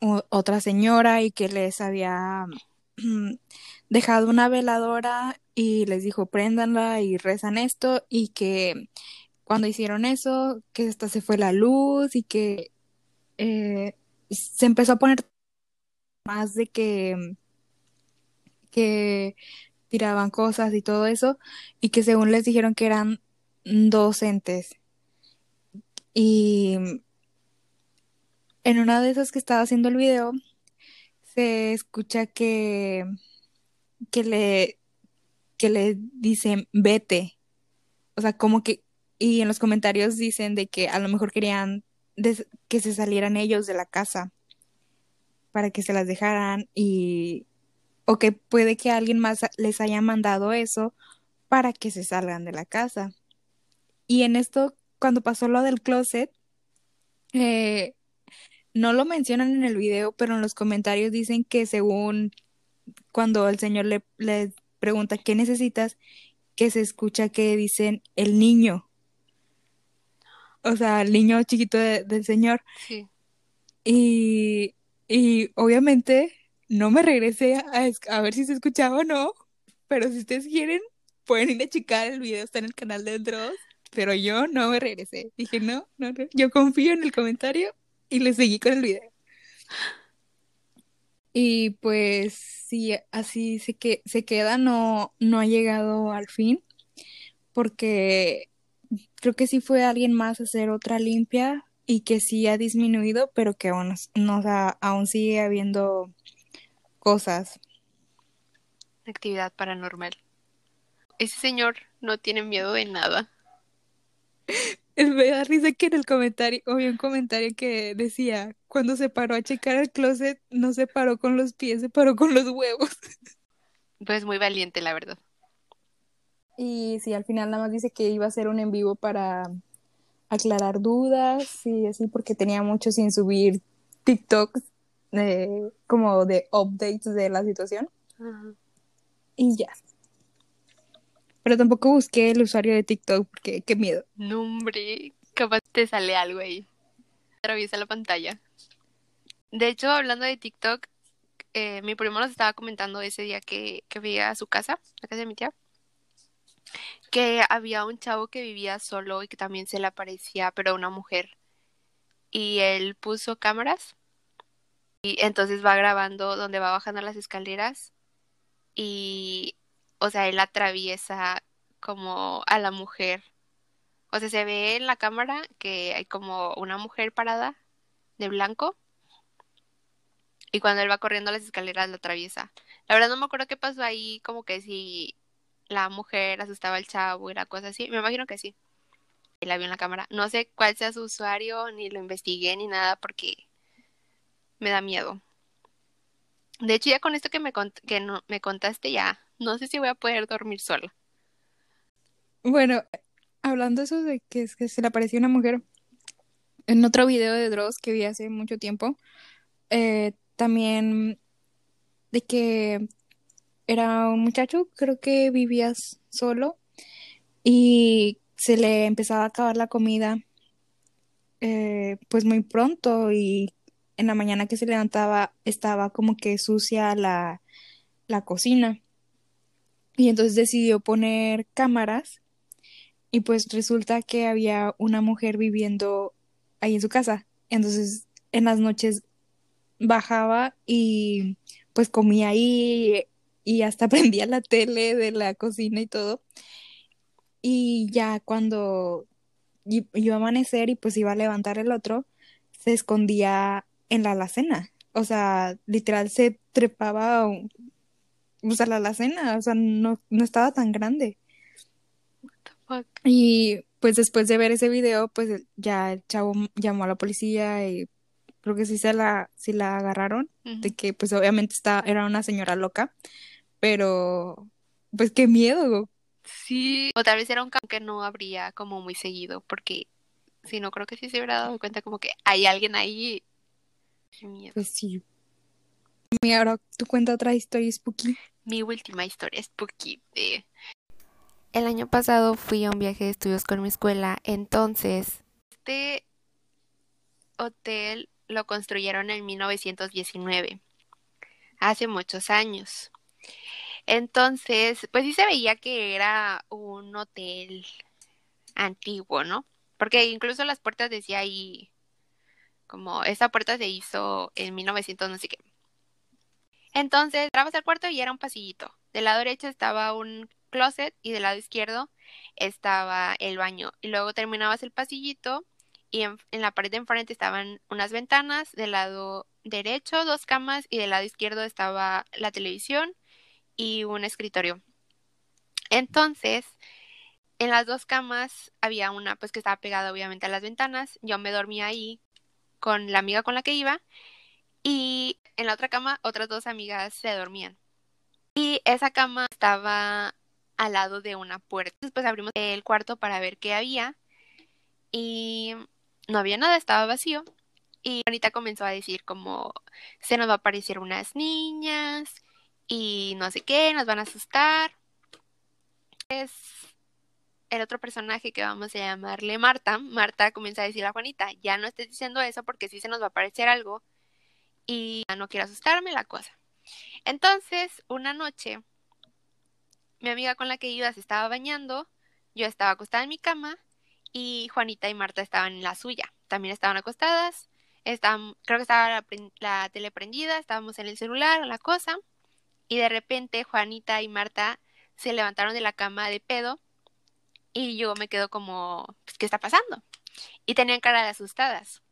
otra señora y que les había dejado una veladora y les dijo préndanla y rezan esto y que cuando hicieron eso, que hasta se fue la luz y que eh, se empezó a poner más de que, que tiraban cosas y todo eso y que según les dijeron que eran docentes y en una de esas que estaba haciendo el video se escucha que que le que le dicen vete o sea como que y en los comentarios dicen de que a lo mejor querían que se salieran ellos de la casa para que se las dejaran y o que puede que alguien más les haya mandado eso para que se salgan de la casa. Y en esto cuando pasó lo del closet eh, no lo mencionan en el video pero en los comentarios dicen que según cuando el señor le pregunta qué necesitas, que se escucha que dicen el niño. O sea, el niño chiquito de- del señor. Sí. Y, y obviamente no me regresé a, a ver si se escuchaba o no. Pero si ustedes quieren, pueden ir a checar el video, está en el canal de Dross. Pero yo no me regresé. Dije, no, no, no. Yo confío en el comentario y le seguí con el video. Y pues sí, así se, que, se queda, no, no ha llegado al fin, porque creo que sí fue alguien más a hacer otra limpia y que sí ha disminuido, pero que aún, no, o sea, aún sigue habiendo cosas. Actividad paranormal. Ese señor no tiene miedo de nada. Me da risa que en el comentario, había un comentario que decía, cuando se paró a checar el closet, no se paró con los pies, se paró con los huevos. Pues muy valiente, la verdad. Y sí, al final nada más dice que iba a hacer un en vivo para, aclarar dudas y así porque tenía mucho sin subir TikToks eh, como de updates de la situación. Ajá. Y ya. Pero tampoco busqué el usuario de TikTok porque qué miedo. No, hombre, capaz te sale algo ahí. Atraviesa la pantalla. De hecho, hablando de TikTok, eh, mi primo nos estaba comentando ese día que, que fui a su casa, la casa de mi tía, que había un chavo que vivía solo y que también se le aparecía, pero una mujer. Y él puso cámaras y entonces va grabando donde va bajando las escaleras y, o sea, él atraviesa como a la mujer. O sea, se ve en la cámara que hay como una mujer parada de blanco y cuando él va corriendo las escaleras la atraviesa. La verdad no me acuerdo qué pasó ahí, como que si la mujer asustaba al chavo la cosa así. Me imagino que sí. La vio en la cámara. No sé cuál sea su usuario, ni lo investigué, ni nada, porque me da miedo. De hecho, ya con esto que me, que me contaste, ya no sé si voy a poder dormir sola. Bueno, hablando eso de que, que se le apareció una mujer, en otro video de Dross que vi hace mucho tiempo, eh, también de que era un muchacho, creo que vivía solo y se le empezaba a acabar la comida eh, pues muy pronto y en la mañana que se levantaba estaba como que sucia la, la cocina y entonces decidió poner cámaras y pues resulta que había una mujer viviendo ahí en su casa entonces en las noches bajaba y pues comía ahí y hasta prendía la tele de la cocina y todo. Y ya cuando iba a amanecer y pues iba a levantar el otro, se escondía en la alacena. O sea, literal se trepaba o sea, la alacena, o sea, no, no estaba tan grande. Y pues después de ver ese video, pues ya el chavo llamó a la policía y creo que sí se la, sí la agarraron, uh -huh. de que pues obviamente está, era una señora loca, pero pues qué miedo. Sí, o tal vez era un campo que no habría como muy seguido, porque si no creo que sí se hubiera dado cuenta como que hay alguien ahí. Qué miedo. Pues sí. Y ahora tú cuenta otra historia spooky. Mi última historia spooky. De... El año pasado fui a un viaje de estudios con mi escuela, entonces este hotel lo construyeron en 1919, hace muchos años. Entonces, pues sí se veía que era un hotel antiguo, ¿no? Porque incluso las puertas decía ahí, como esa puerta se hizo en 1900 no sé qué. Entonces, entrabas al cuarto y era un pasillito. Del lado derecho estaba un closet y del lado izquierdo estaba el baño. Y luego terminabas el pasillito y en, en, la pared de enfrente estaban unas ventanas, del lado derecho dos camas y del lado izquierdo estaba la televisión y un escritorio. Entonces, en las dos camas había una pues que estaba pegada obviamente a las ventanas, yo me dormía ahí con la amiga con la que iba y en la otra cama otras dos amigas se dormían. Y esa cama estaba al lado de una puerta. Después abrimos el cuarto para ver qué había y no había nada, estaba vacío. Y Juanita comenzó a decir como se nos va a aparecer unas niñas y no sé qué, nos van a asustar. Es el otro personaje que vamos a llamarle Marta. Marta comienza a decir a Juanita, ya no estés diciendo eso porque sí se nos va a aparecer algo y no quiero asustarme la cosa. Entonces, una noche, mi amiga con la que iba se estaba bañando, yo estaba acostada en mi cama y Juanita y Marta estaban en la suya. También estaban acostadas, estaban, creo que estaba la, la tele prendida, estábamos en el celular, la cosa, y de repente Juanita y Marta se levantaron de la cama de pedo y yo me quedo como, pues, ¿qué está pasando? Y tenían cara de asustadas.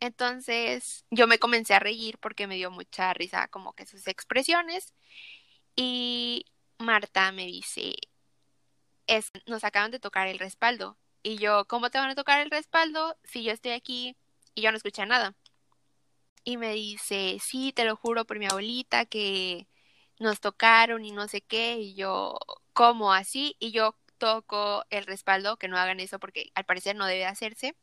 Entonces yo me comencé a reír porque me dio mucha risa como que sus expresiones y Marta me dice, es, nos acaban de tocar el respaldo. Y yo, ¿cómo te van a tocar el respaldo si yo estoy aquí y yo no escuché nada? Y me dice, sí, te lo juro por mi abuelita que nos tocaron y no sé qué. Y yo, ¿cómo así? Y yo toco el respaldo, que no hagan eso porque al parecer no debe hacerse.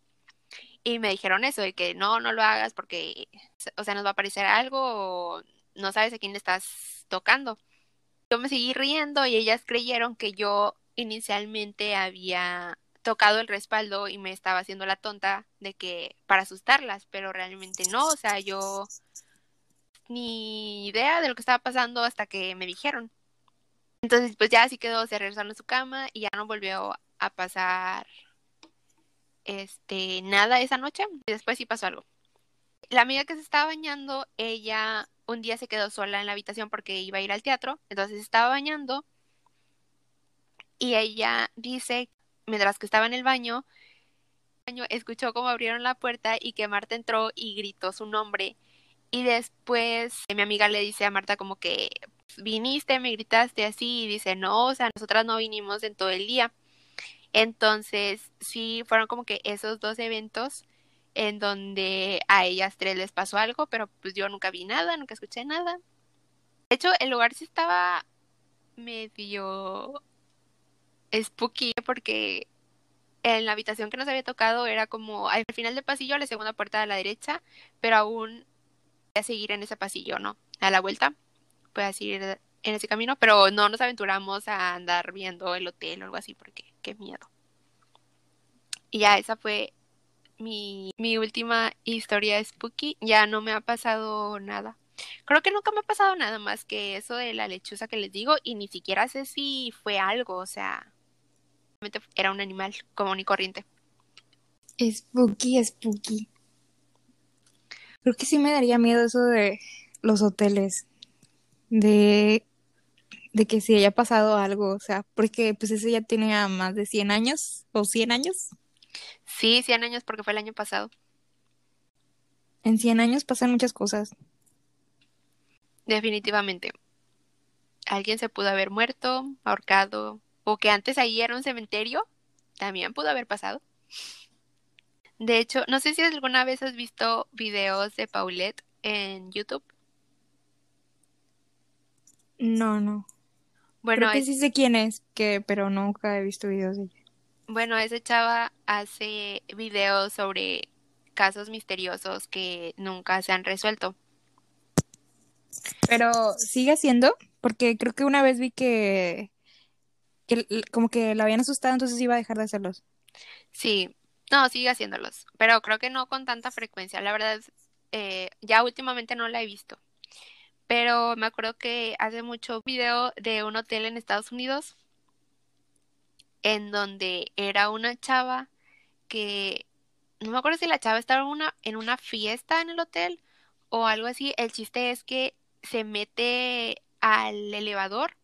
Y me dijeron eso, de que no, no lo hagas porque, o sea, nos va a aparecer algo o no sabes a quién le estás tocando. Yo me seguí riendo y ellas creyeron que yo inicialmente había tocado el respaldo y me estaba haciendo la tonta de que para asustarlas, pero realmente no, o sea, yo ni idea de lo que estaba pasando hasta que me dijeron. Entonces, pues ya así quedó, se regresaron a su cama y ya no volvió a pasar este nada esa noche. Y después sí pasó algo. La amiga que se estaba bañando, ella un día se quedó sola en la habitación porque iba a ir al teatro, entonces estaba bañando y ella dice, mientras que estaba en el baño, escuchó cómo abrieron la puerta y que Marta entró y gritó su nombre. Y después mi amiga le dice a Marta como que viniste, me gritaste así y dice, no, o sea, nosotras no vinimos en todo el día. Entonces, sí, fueron como que esos dos eventos en donde a ellas tres les pasó algo, pero pues yo nunca vi nada, nunca escuché nada. De hecho, el lugar sí estaba medio spooky porque en la habitación que nos había tocado era como al final del pasillo, la segunda puerta a la derecha, pero aún a seguir en ese pasillo, ¿no? A la vuelta, puedes seguir en ese camino, pero no nos aventuramos a andar viendo el hotel o algo así porque qué miedo. Y ya esa fue mi, mi última historia spooky. Ya no me ha pasado nada. Creo que nunca me ha pasado nada más que eso de la lechuza que les digo y ni siquiera sé si fue algo, o sea, era un animal común y corriente. Spooky, spooky. Creo que sí me daría miedo eso de los hoteles. De, de que si haya pasado algo, o sea, porque pues eso ya tiene más de 100 años o 100 años. Sí, 100 años porque fue el año pasado. En 100 años pasan muchas cosas. Definitivamente. Alguien se pudo haber muerto, ahorcado, o que antes ahí era un cementerio, también pudo haber pasado. De hecho, no sé si alguna vez has visto videos de Paulette en YouTube. No, no. Bueno, Creo que sí sé quién es, que, pero nunca he visto videos de ella. Bueno, esa chava hace videos sobre casos misteriosos que nunca se han resuelto. Pero sigue haciendo, porque creo que una vez vi que, que como que la habían asustado, entonces iba a dejar de hacerlos. Sí, no, sigue haciéndolos, pero creo que no con tanta frecuencia. La verdad, eh, ya últimamente no la he visto. Pero me acuerdo que hace mucho video de un hotel en Estados Unidos en donde era una chava que no me acuerdo si la chava estaba en una, en una fiesta en el hotel o algo así. El chiste es que se mete al elevador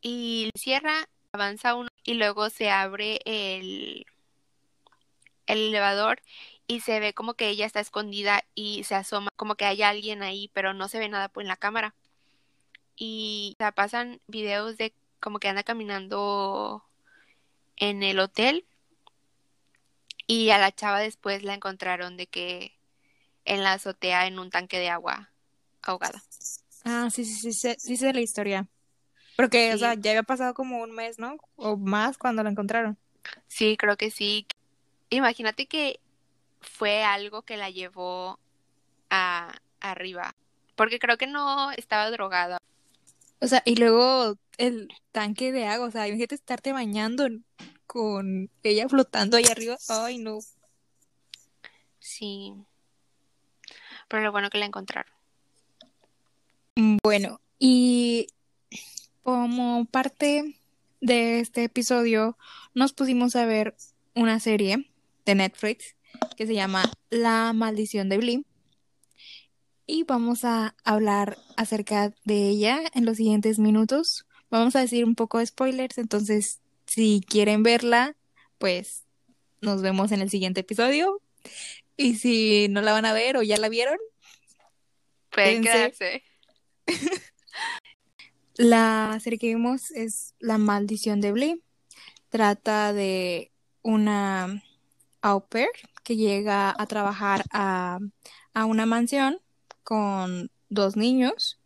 y cierra, avanza uno y luego se abre el, el elevador y se ve como que ella está escondida y se asoma como que hay alguien ahí, pero no se ve nada en la cámara. Y o pasan videos de como que anda caminando en el hotel y a la chava después la encontraron de que en la azotea en un tanque de agua ahogada. Ah, sí, sí, sí, sí, sí sé la historia. Porque, o sea, ya había pasado como un mes, ¿no? O más cuando la encontraron. Sí, creo que sí. Imagínate que fue algo que la llevó a arriba. Porque creo que no estaba drogada. O sea, y luego el tanque de agua, o sea, imagínate estarte bañando con ella flotando ahí arriba. Ay, no. Sí. Pero lo bueno que la encontraron. Bueno, y como parte de este episodio, nos pusimos a ver una serie de Netflix que se llama La maldición de Blim y vamos a hablar acerca de ella en los siguientes minutos. Vamos a decir un poco de spoilers, entonces si quieren verla, pues nos vemos en el siguiente episodio. Y si no la van a ver o ya la vieron, pueden quedarse. la serie que vimos es La maldición de Blee. Trata de una au pair que llega a trabajar a, a una mansión con dos niños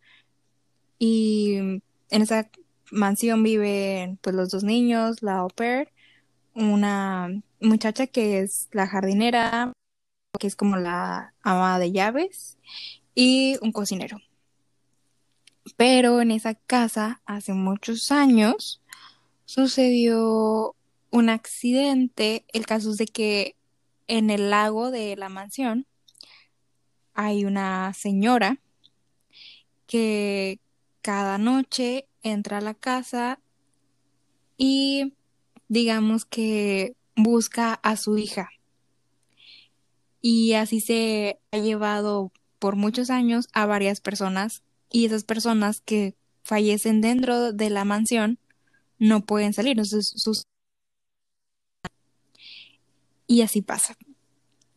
y en esa mansión viven pues los dos niños, la au pair, una muchacha que es la jardinera, que es como la ama de llaves, y un cocinero. Pero en esa casa, hace muchos años, sucedió un accidente. El caso es de que en el lago de la mansión hay una señora que cada noche entra a la casa y digamos que busca a su hija. Y así se ha llevado por muchos años a varias personas y esas personas que fallecen dentro de la mansión no pueden salir. Entonces, sus... Y así pasa.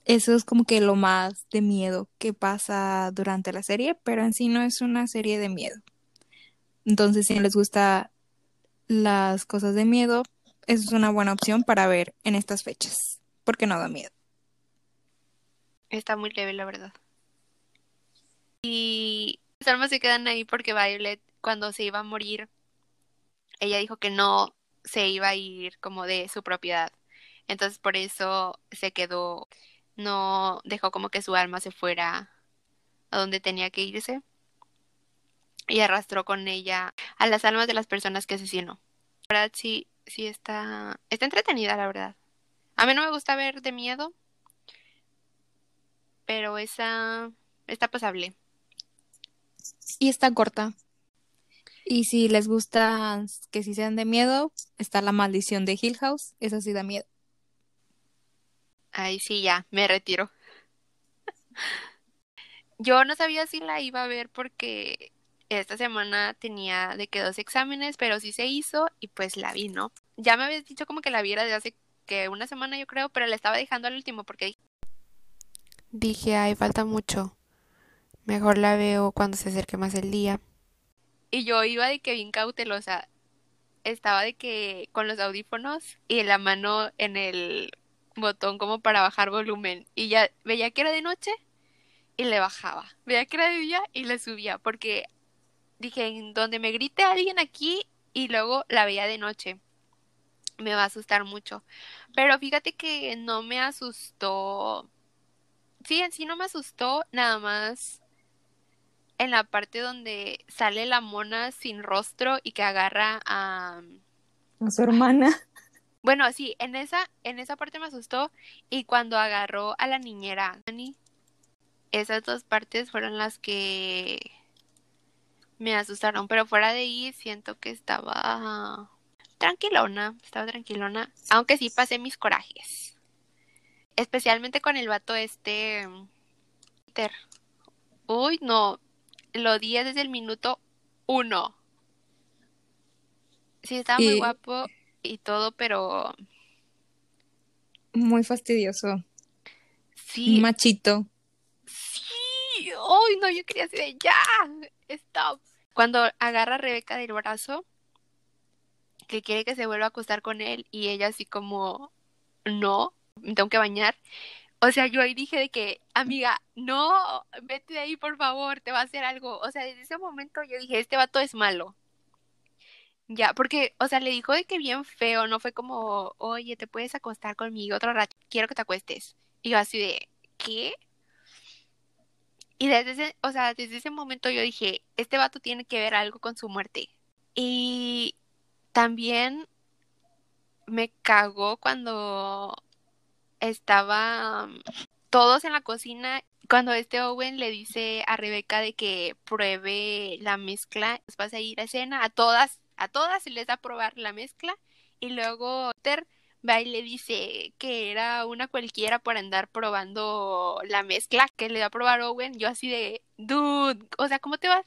Eso es como que lo más de miedo que pasa durante la serie, pero en sí no es una serie de miedo. Entonces, si les gusta las cosas de miedo, eso es una buena opción para ver en estas fechas, porque no da miedo. Está muy leve, la verdad. Y las almas se quedan ahí porque Violet, cuando se iba a morir, ella dijo que no se iba a ir como de su propiedad. Entonces por eso se quedó, no dejó como que su alma se fuera a donde tenía que irse y arrastró con ella a las almas de las personas que asesinó. La verdad sí, sí está, está entretenida, la verdad. A mí no me gusta ver de miedo, pero esa está pasable. Y está corta. Y si les gusta que si sean de miedo, está la maldición de Hill House, esa sí da miedo. Ay, sí, ya, me retiro. Yo no sabía si la iba a ver porque esta semana tenía de que dos exámenes, pero sí se hizo y pues la vi, ¿no? Ya me habías dicho como que la viera de hace que una semana yo creo, pero la estaba dejando al último porque dije, ay, falta mucho. Mejor la veo cuando se acerque más el día. Y yo iba de que bien cautelosa. Estaba de que con los audífonos y la mano en el botón como para bajar volumen. Y ya veía que era de noche y le bajaba. Veía que era de día y le subía. Porque dije, en donde me grite alguien aquí y luego la veía de noche. Me va a asustar mucho. Pero fíjate que no me asustó. Sí, en sí no me asustó, nada más en la parte donde sale la mona sin rostro y que agarra a, a su hermana. Bueno, sí, en esa, en esa parte me asustó y cuando agarró a la niñera, esas dos partes fueron las que me asustaron, pero fuera de ahí siento que estaba tranquilona, estaba tranquilona, aunque sí pasé mis corajes. Especialmente con el vato este Uy, no, lo odié desde el minuto uno. Sí, estaba muy guapo y todo, pero... Muy fastidioso. Sí. Machito. Sí. Ay, no, yo quería decir ya. Stop. Cuando agarra a Rebeca del brazo, que quiere que se vuelva a acostar con él y ella así como, no, me tengo que bañar. O sea, yo ahí dije de que, amiga, no, vete de ahí, por favor, te va a hacer algo. O sea, desde ese momento yo dije, este vato es malo. Ya, porque, o sea, le dijo de que bien feo, no fue como, oye, te puedes acostar conmigo otro rato, quiero que te acuestes. Y yo así de, ¿qué? Y desde ese, o sea, desde ese momento yo dije, este vato tiene que ver algo con su muerte. Y también me cagó cuando estaba todos en la cocina cuando este Owen le dice a Rebeca de que pruebe la mezcla, vas a ir a cena, a todas, a todas se les da a probar la mezcla y luego Ter va y le dice que era una cualquiera por andar probando la mezcla que le da a probar Owen, yo así de, dude, o sea, ¿cómo te vas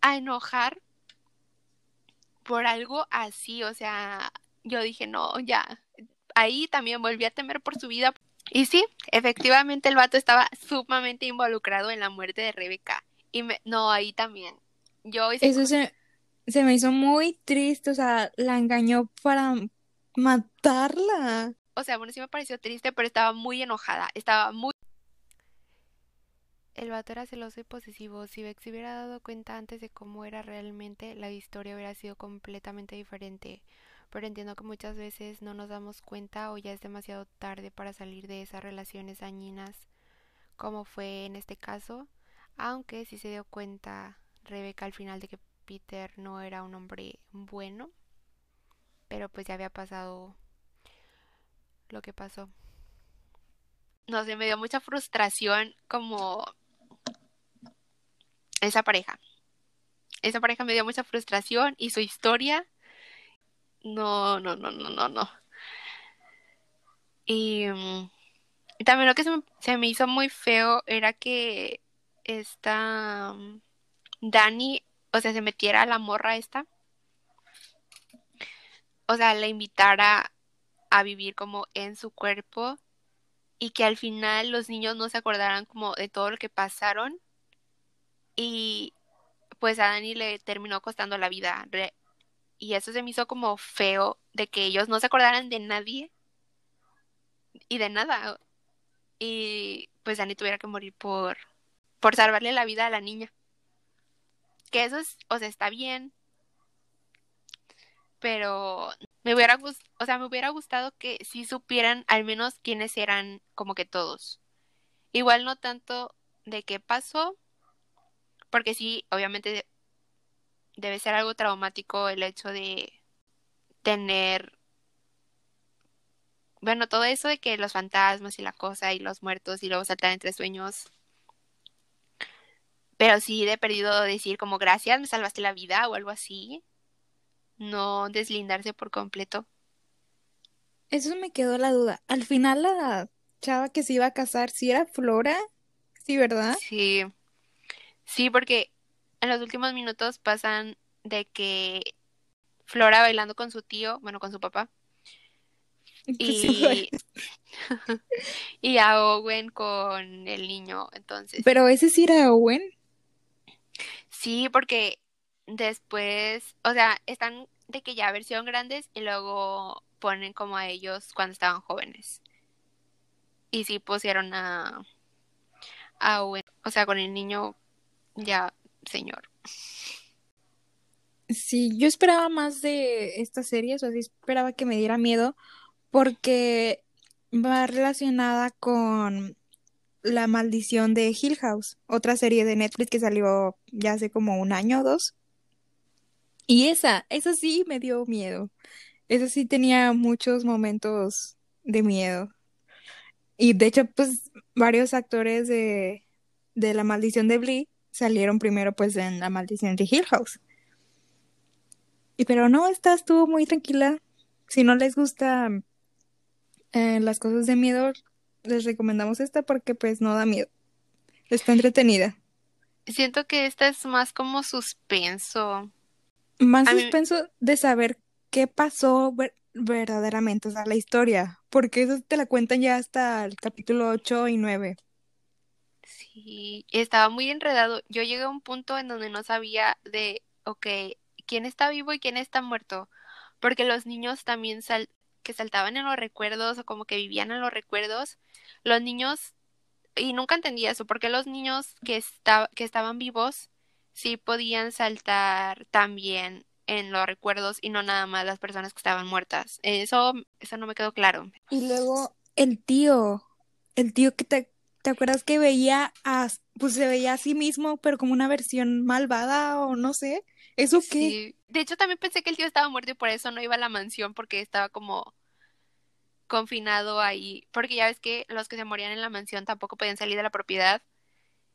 a enojar por algo así? O sea, yo dije, no, ya, ahí también volví a temer por su vida. Y sí, efectivamente el vato estaba sumamente involucrado en la muerte de Rebeca. Y me, no, ahí también. Yo Eso se, se me hizo muy triste, o sea, la engañó para matarla. O sea, bueno, sí me pareció triste, pero estaba muy enojada, estaba muy... el vato era celoso y posesivo. Si Beck se hubiera dado cuenta antes de cómo era realmente, la historia hubiera sido completamente diferente. Pero entiendo que muchas veces no nos damos cuenta o ya es demasiado tarde para salir de esas relaciones dañinas, como fue en este caso. Aunque sí se dio cuenta Rebeca al final de que Peter no era un hombre bueno. Pero pues ya había pasado lo que pasó. No sé, me dio mucha frustración como esa pareja. Esa pareja me dio mucha frustración y su historia. No, no, no, no, no, no. Y, mm, también lo que se me, se me, hizo muy feo era que esta um, Dani, o sea, se metiera a la morra esta. O sea, la invitara a vivir como en su cuerpo y que al final los niños no se acordaran como de todo lo que pasaron y pues a Dani le terminó costando la vida y eso se me hizo como feo de que ellos no se acordaran de nadie y de nada y pues Dani tuviera que morir por por salvarle la vida a la niña que eso es o sea está bien pero me hubiera o sea, me hubiera gustado que sí supieran al menos quiénes eran como que todos. Igual no tanto de qué pasó, porque sí, obviamente debe ser algo traumático el hecho de tener bueno, todo eso de que los fantasmas y la cosa y los muertos y luego saltar entre sueños. Pero sí de perdido decir como gracias, me salvaste la vida o algo así no deslindarse por completo. Eso me quedó la duda. Al final la chava que se iba a casar, ¿sí era Flora? Sí, ¿verdad? Sí. Sí, porque en los últimos minutos pasan de que Flora bailando con su tío, bueno, con su papá. Y, y a Owen con el niño, entonces. Pero ese sí era Owen. Sí, porque después, o sea, están de que ya versión grandes y luego ponen como a ellos cuando estaban jóvenes. Y sí pusieron a, a o sea, con el niño ya señor. Sí, yo esperaba más de esta serie, o sea, sí esperaba que me diera miedo porque va relacionada con La maldición de Hill House, otra serie de Netflix que salió ya hace como un año o dos. Y esa, esa sí me dio miedo. Esa sí tenía muchos momentos de miedo. Y de hecho, pues varios actores de, de La Maldición de Blee salieron primero pues en La Maldición de Hill House. Y pero no, esta estuvo muy tranquila. Si no les gusta eh, las cosas de miedo, les recomendamos esta porque pues no da miedo. Está entretenida. Siento que esta es más como suspenso más suspenso de saber qué pasó verdaderamente, o sea, la historia, porque eso te la cuentan ya hasta el capítulo 8 y 9. Sí, estaba muy enredado. Yo llegué a un punto en donde no sabía de, ok, quién está vivo y quién está muerto, porque los niños también sal que saltaban en los recuerdos o como que vivían en los recuerdos, los niños, y nunca entendí eso, porque los niños que, que estaban vivos sí podían saltar también en los recuerdos y no nada más las personas que estaban muertas. Eso, eso no me quedó claro. Y luego el tío, el tío que te, ¿te acuerdas que veía a, pues se veía a sí mismo, pero como una versión malvada o no sé? ¿Eso qué? De hecho, también pensé que el tío estaba muerto y por eso no iba a la mansión porque estaba como confinado ahí. Porque ya ves que los que se morían en la mansión tampoco podían salir de la propiedad.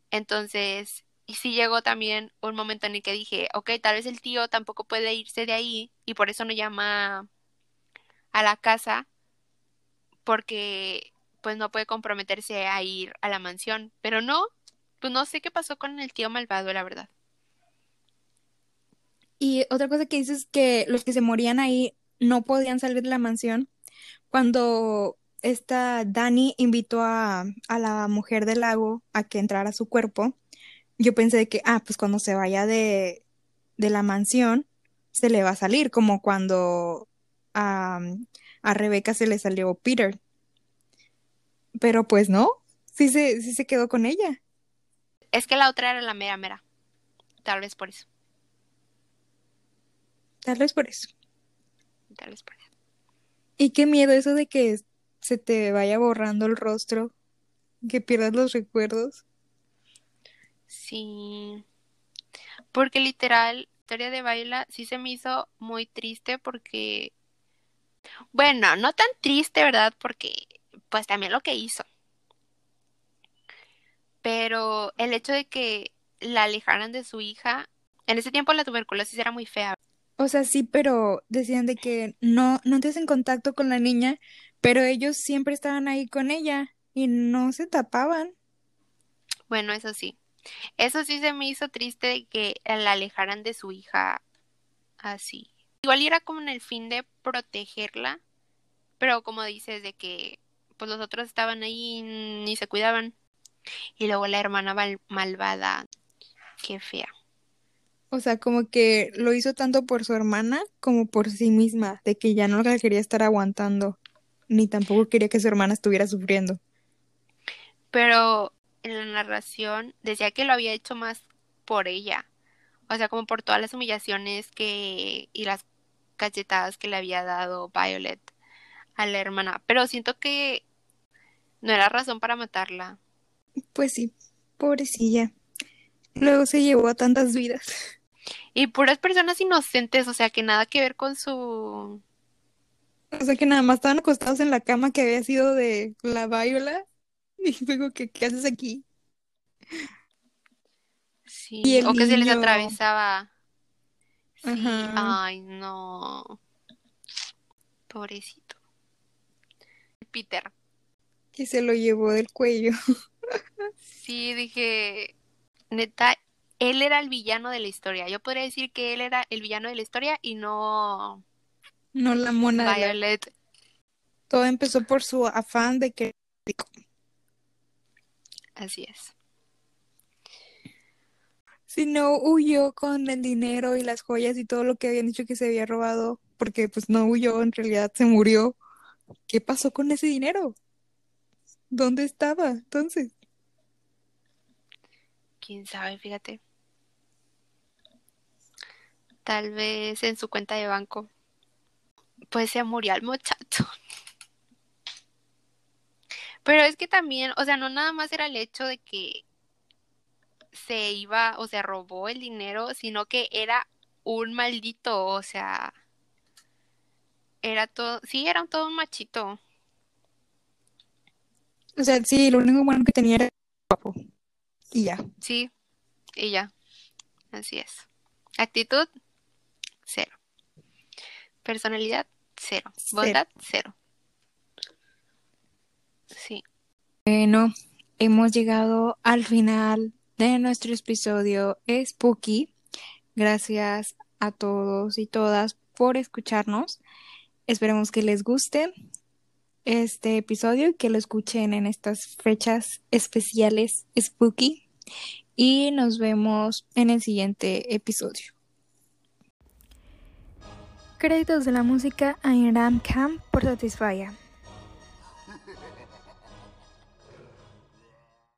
Entonces, y sí llegó también un momento en el que dije, ok, tal vez el tío tampoco puede irse de ahí y por eso no llama a la casa porque pues no puede comprometerse a ir a la mansión. Pero no, pues no sé qué pasó con el tío malvado, la verdad. Y otra cosa que dices es que los que se morían ahí no podían salir de la mansión. Cuando esta Dani invitó a, a la mujer del lago a que entrara su cuerpo, yo pensé que, ah, pues cuando se vaya de, de la mansión, se le va a salir, como cuando a, a Rebeca se le salió Peter. Pero pues no, sí se, sí se quedó con ella. Es que la otra era la mera mera. Tal vez por eso. Tal vez por eso. Tal vez por eso. Y qué miedo eso de que se te vaya borrando el rostro, que pierdas los recuerdos. Sí. Porque literal, la historia de Baila sí se me hizo muy triste porque. Bueno, no tan triste, ¿verdad? Porque, pues también lo que hizo. Pero el hecho de que la alejaran de su hija, en ese tiempo la tuberculosis era muy fea. O sea, sí, pero decían de que no, no te en contacto con la niña, pero ellos siempre estaban ahí con ella y no se tapaban. Bueno, eso sí. Eso sí se me hizo triste que la alejaran de su hija así. Igual era como en el fin de protegerla, pero como dices de que pues los otros estaban ahí y ni se cuidaban. Y luego la hermana malvada, qué fea. O sea, como que lo hizo tanto por su hermana como por sí misma, de que ya no la quería estar aguantando, ni tampoco quería que su hermana estuviera sufriendo. Pero en la narración decía que lo había hecho más por ella, o sea, como por todas las humillaciones que y las cachetadas que le había dado Violet a la hermana, pero siento que no era razón para matarla. Pues sí, pobrecilla. Luego se llevó a tantas vidas. Y puras personas inocentes, o sea, que nada que ver con su... O sea, que nada más estaban acostados en la cama que había sido de la Viola. Y luego, ¿qué, qué haces aquí? Sí, o que se les atravesaba. Sí, ay, no. Pobrecito. Peter. Que se lo llevó del cuello. Sí, dije, neta, él era el villano de la historia. Yo podría decir que él era el villano de la historia y no. No la mona Violet. Todo empezó por su afán de que. Así es. Si no huyó con el dinero y las joyas y todo lo que habían dicho que se había robado, porque pues no huyó, en realidad se murió. ¿Qué pasó con ese dinero? ¿Dónde estaba entonces? Quién sabe, fíjate. Tal vez en su cuenta de banco. Pues se murió el muchacho. Pero es que también, o sea, no nada más era el hecho de que se iba o se robó el dinero, sino que era un maldito, o sea, era todo, sí, era todo un machito. O sea, sí, lo único bueno que tenía era guapo. Y ya. Sí, y ya. Así es. Actitud. Personalidad, cero. Bondad, cero. Sí. Bueno, hemos llegado al final de nuestro episodio Spooky. Gracias a todos y todas por escucharnos. Esperemos que les guste este episodio y que lo escuchen en estas fechas especiales Spooky. Y nos vemos en el siguiente episodio. Créditos de la música a Camp por Satisfyer.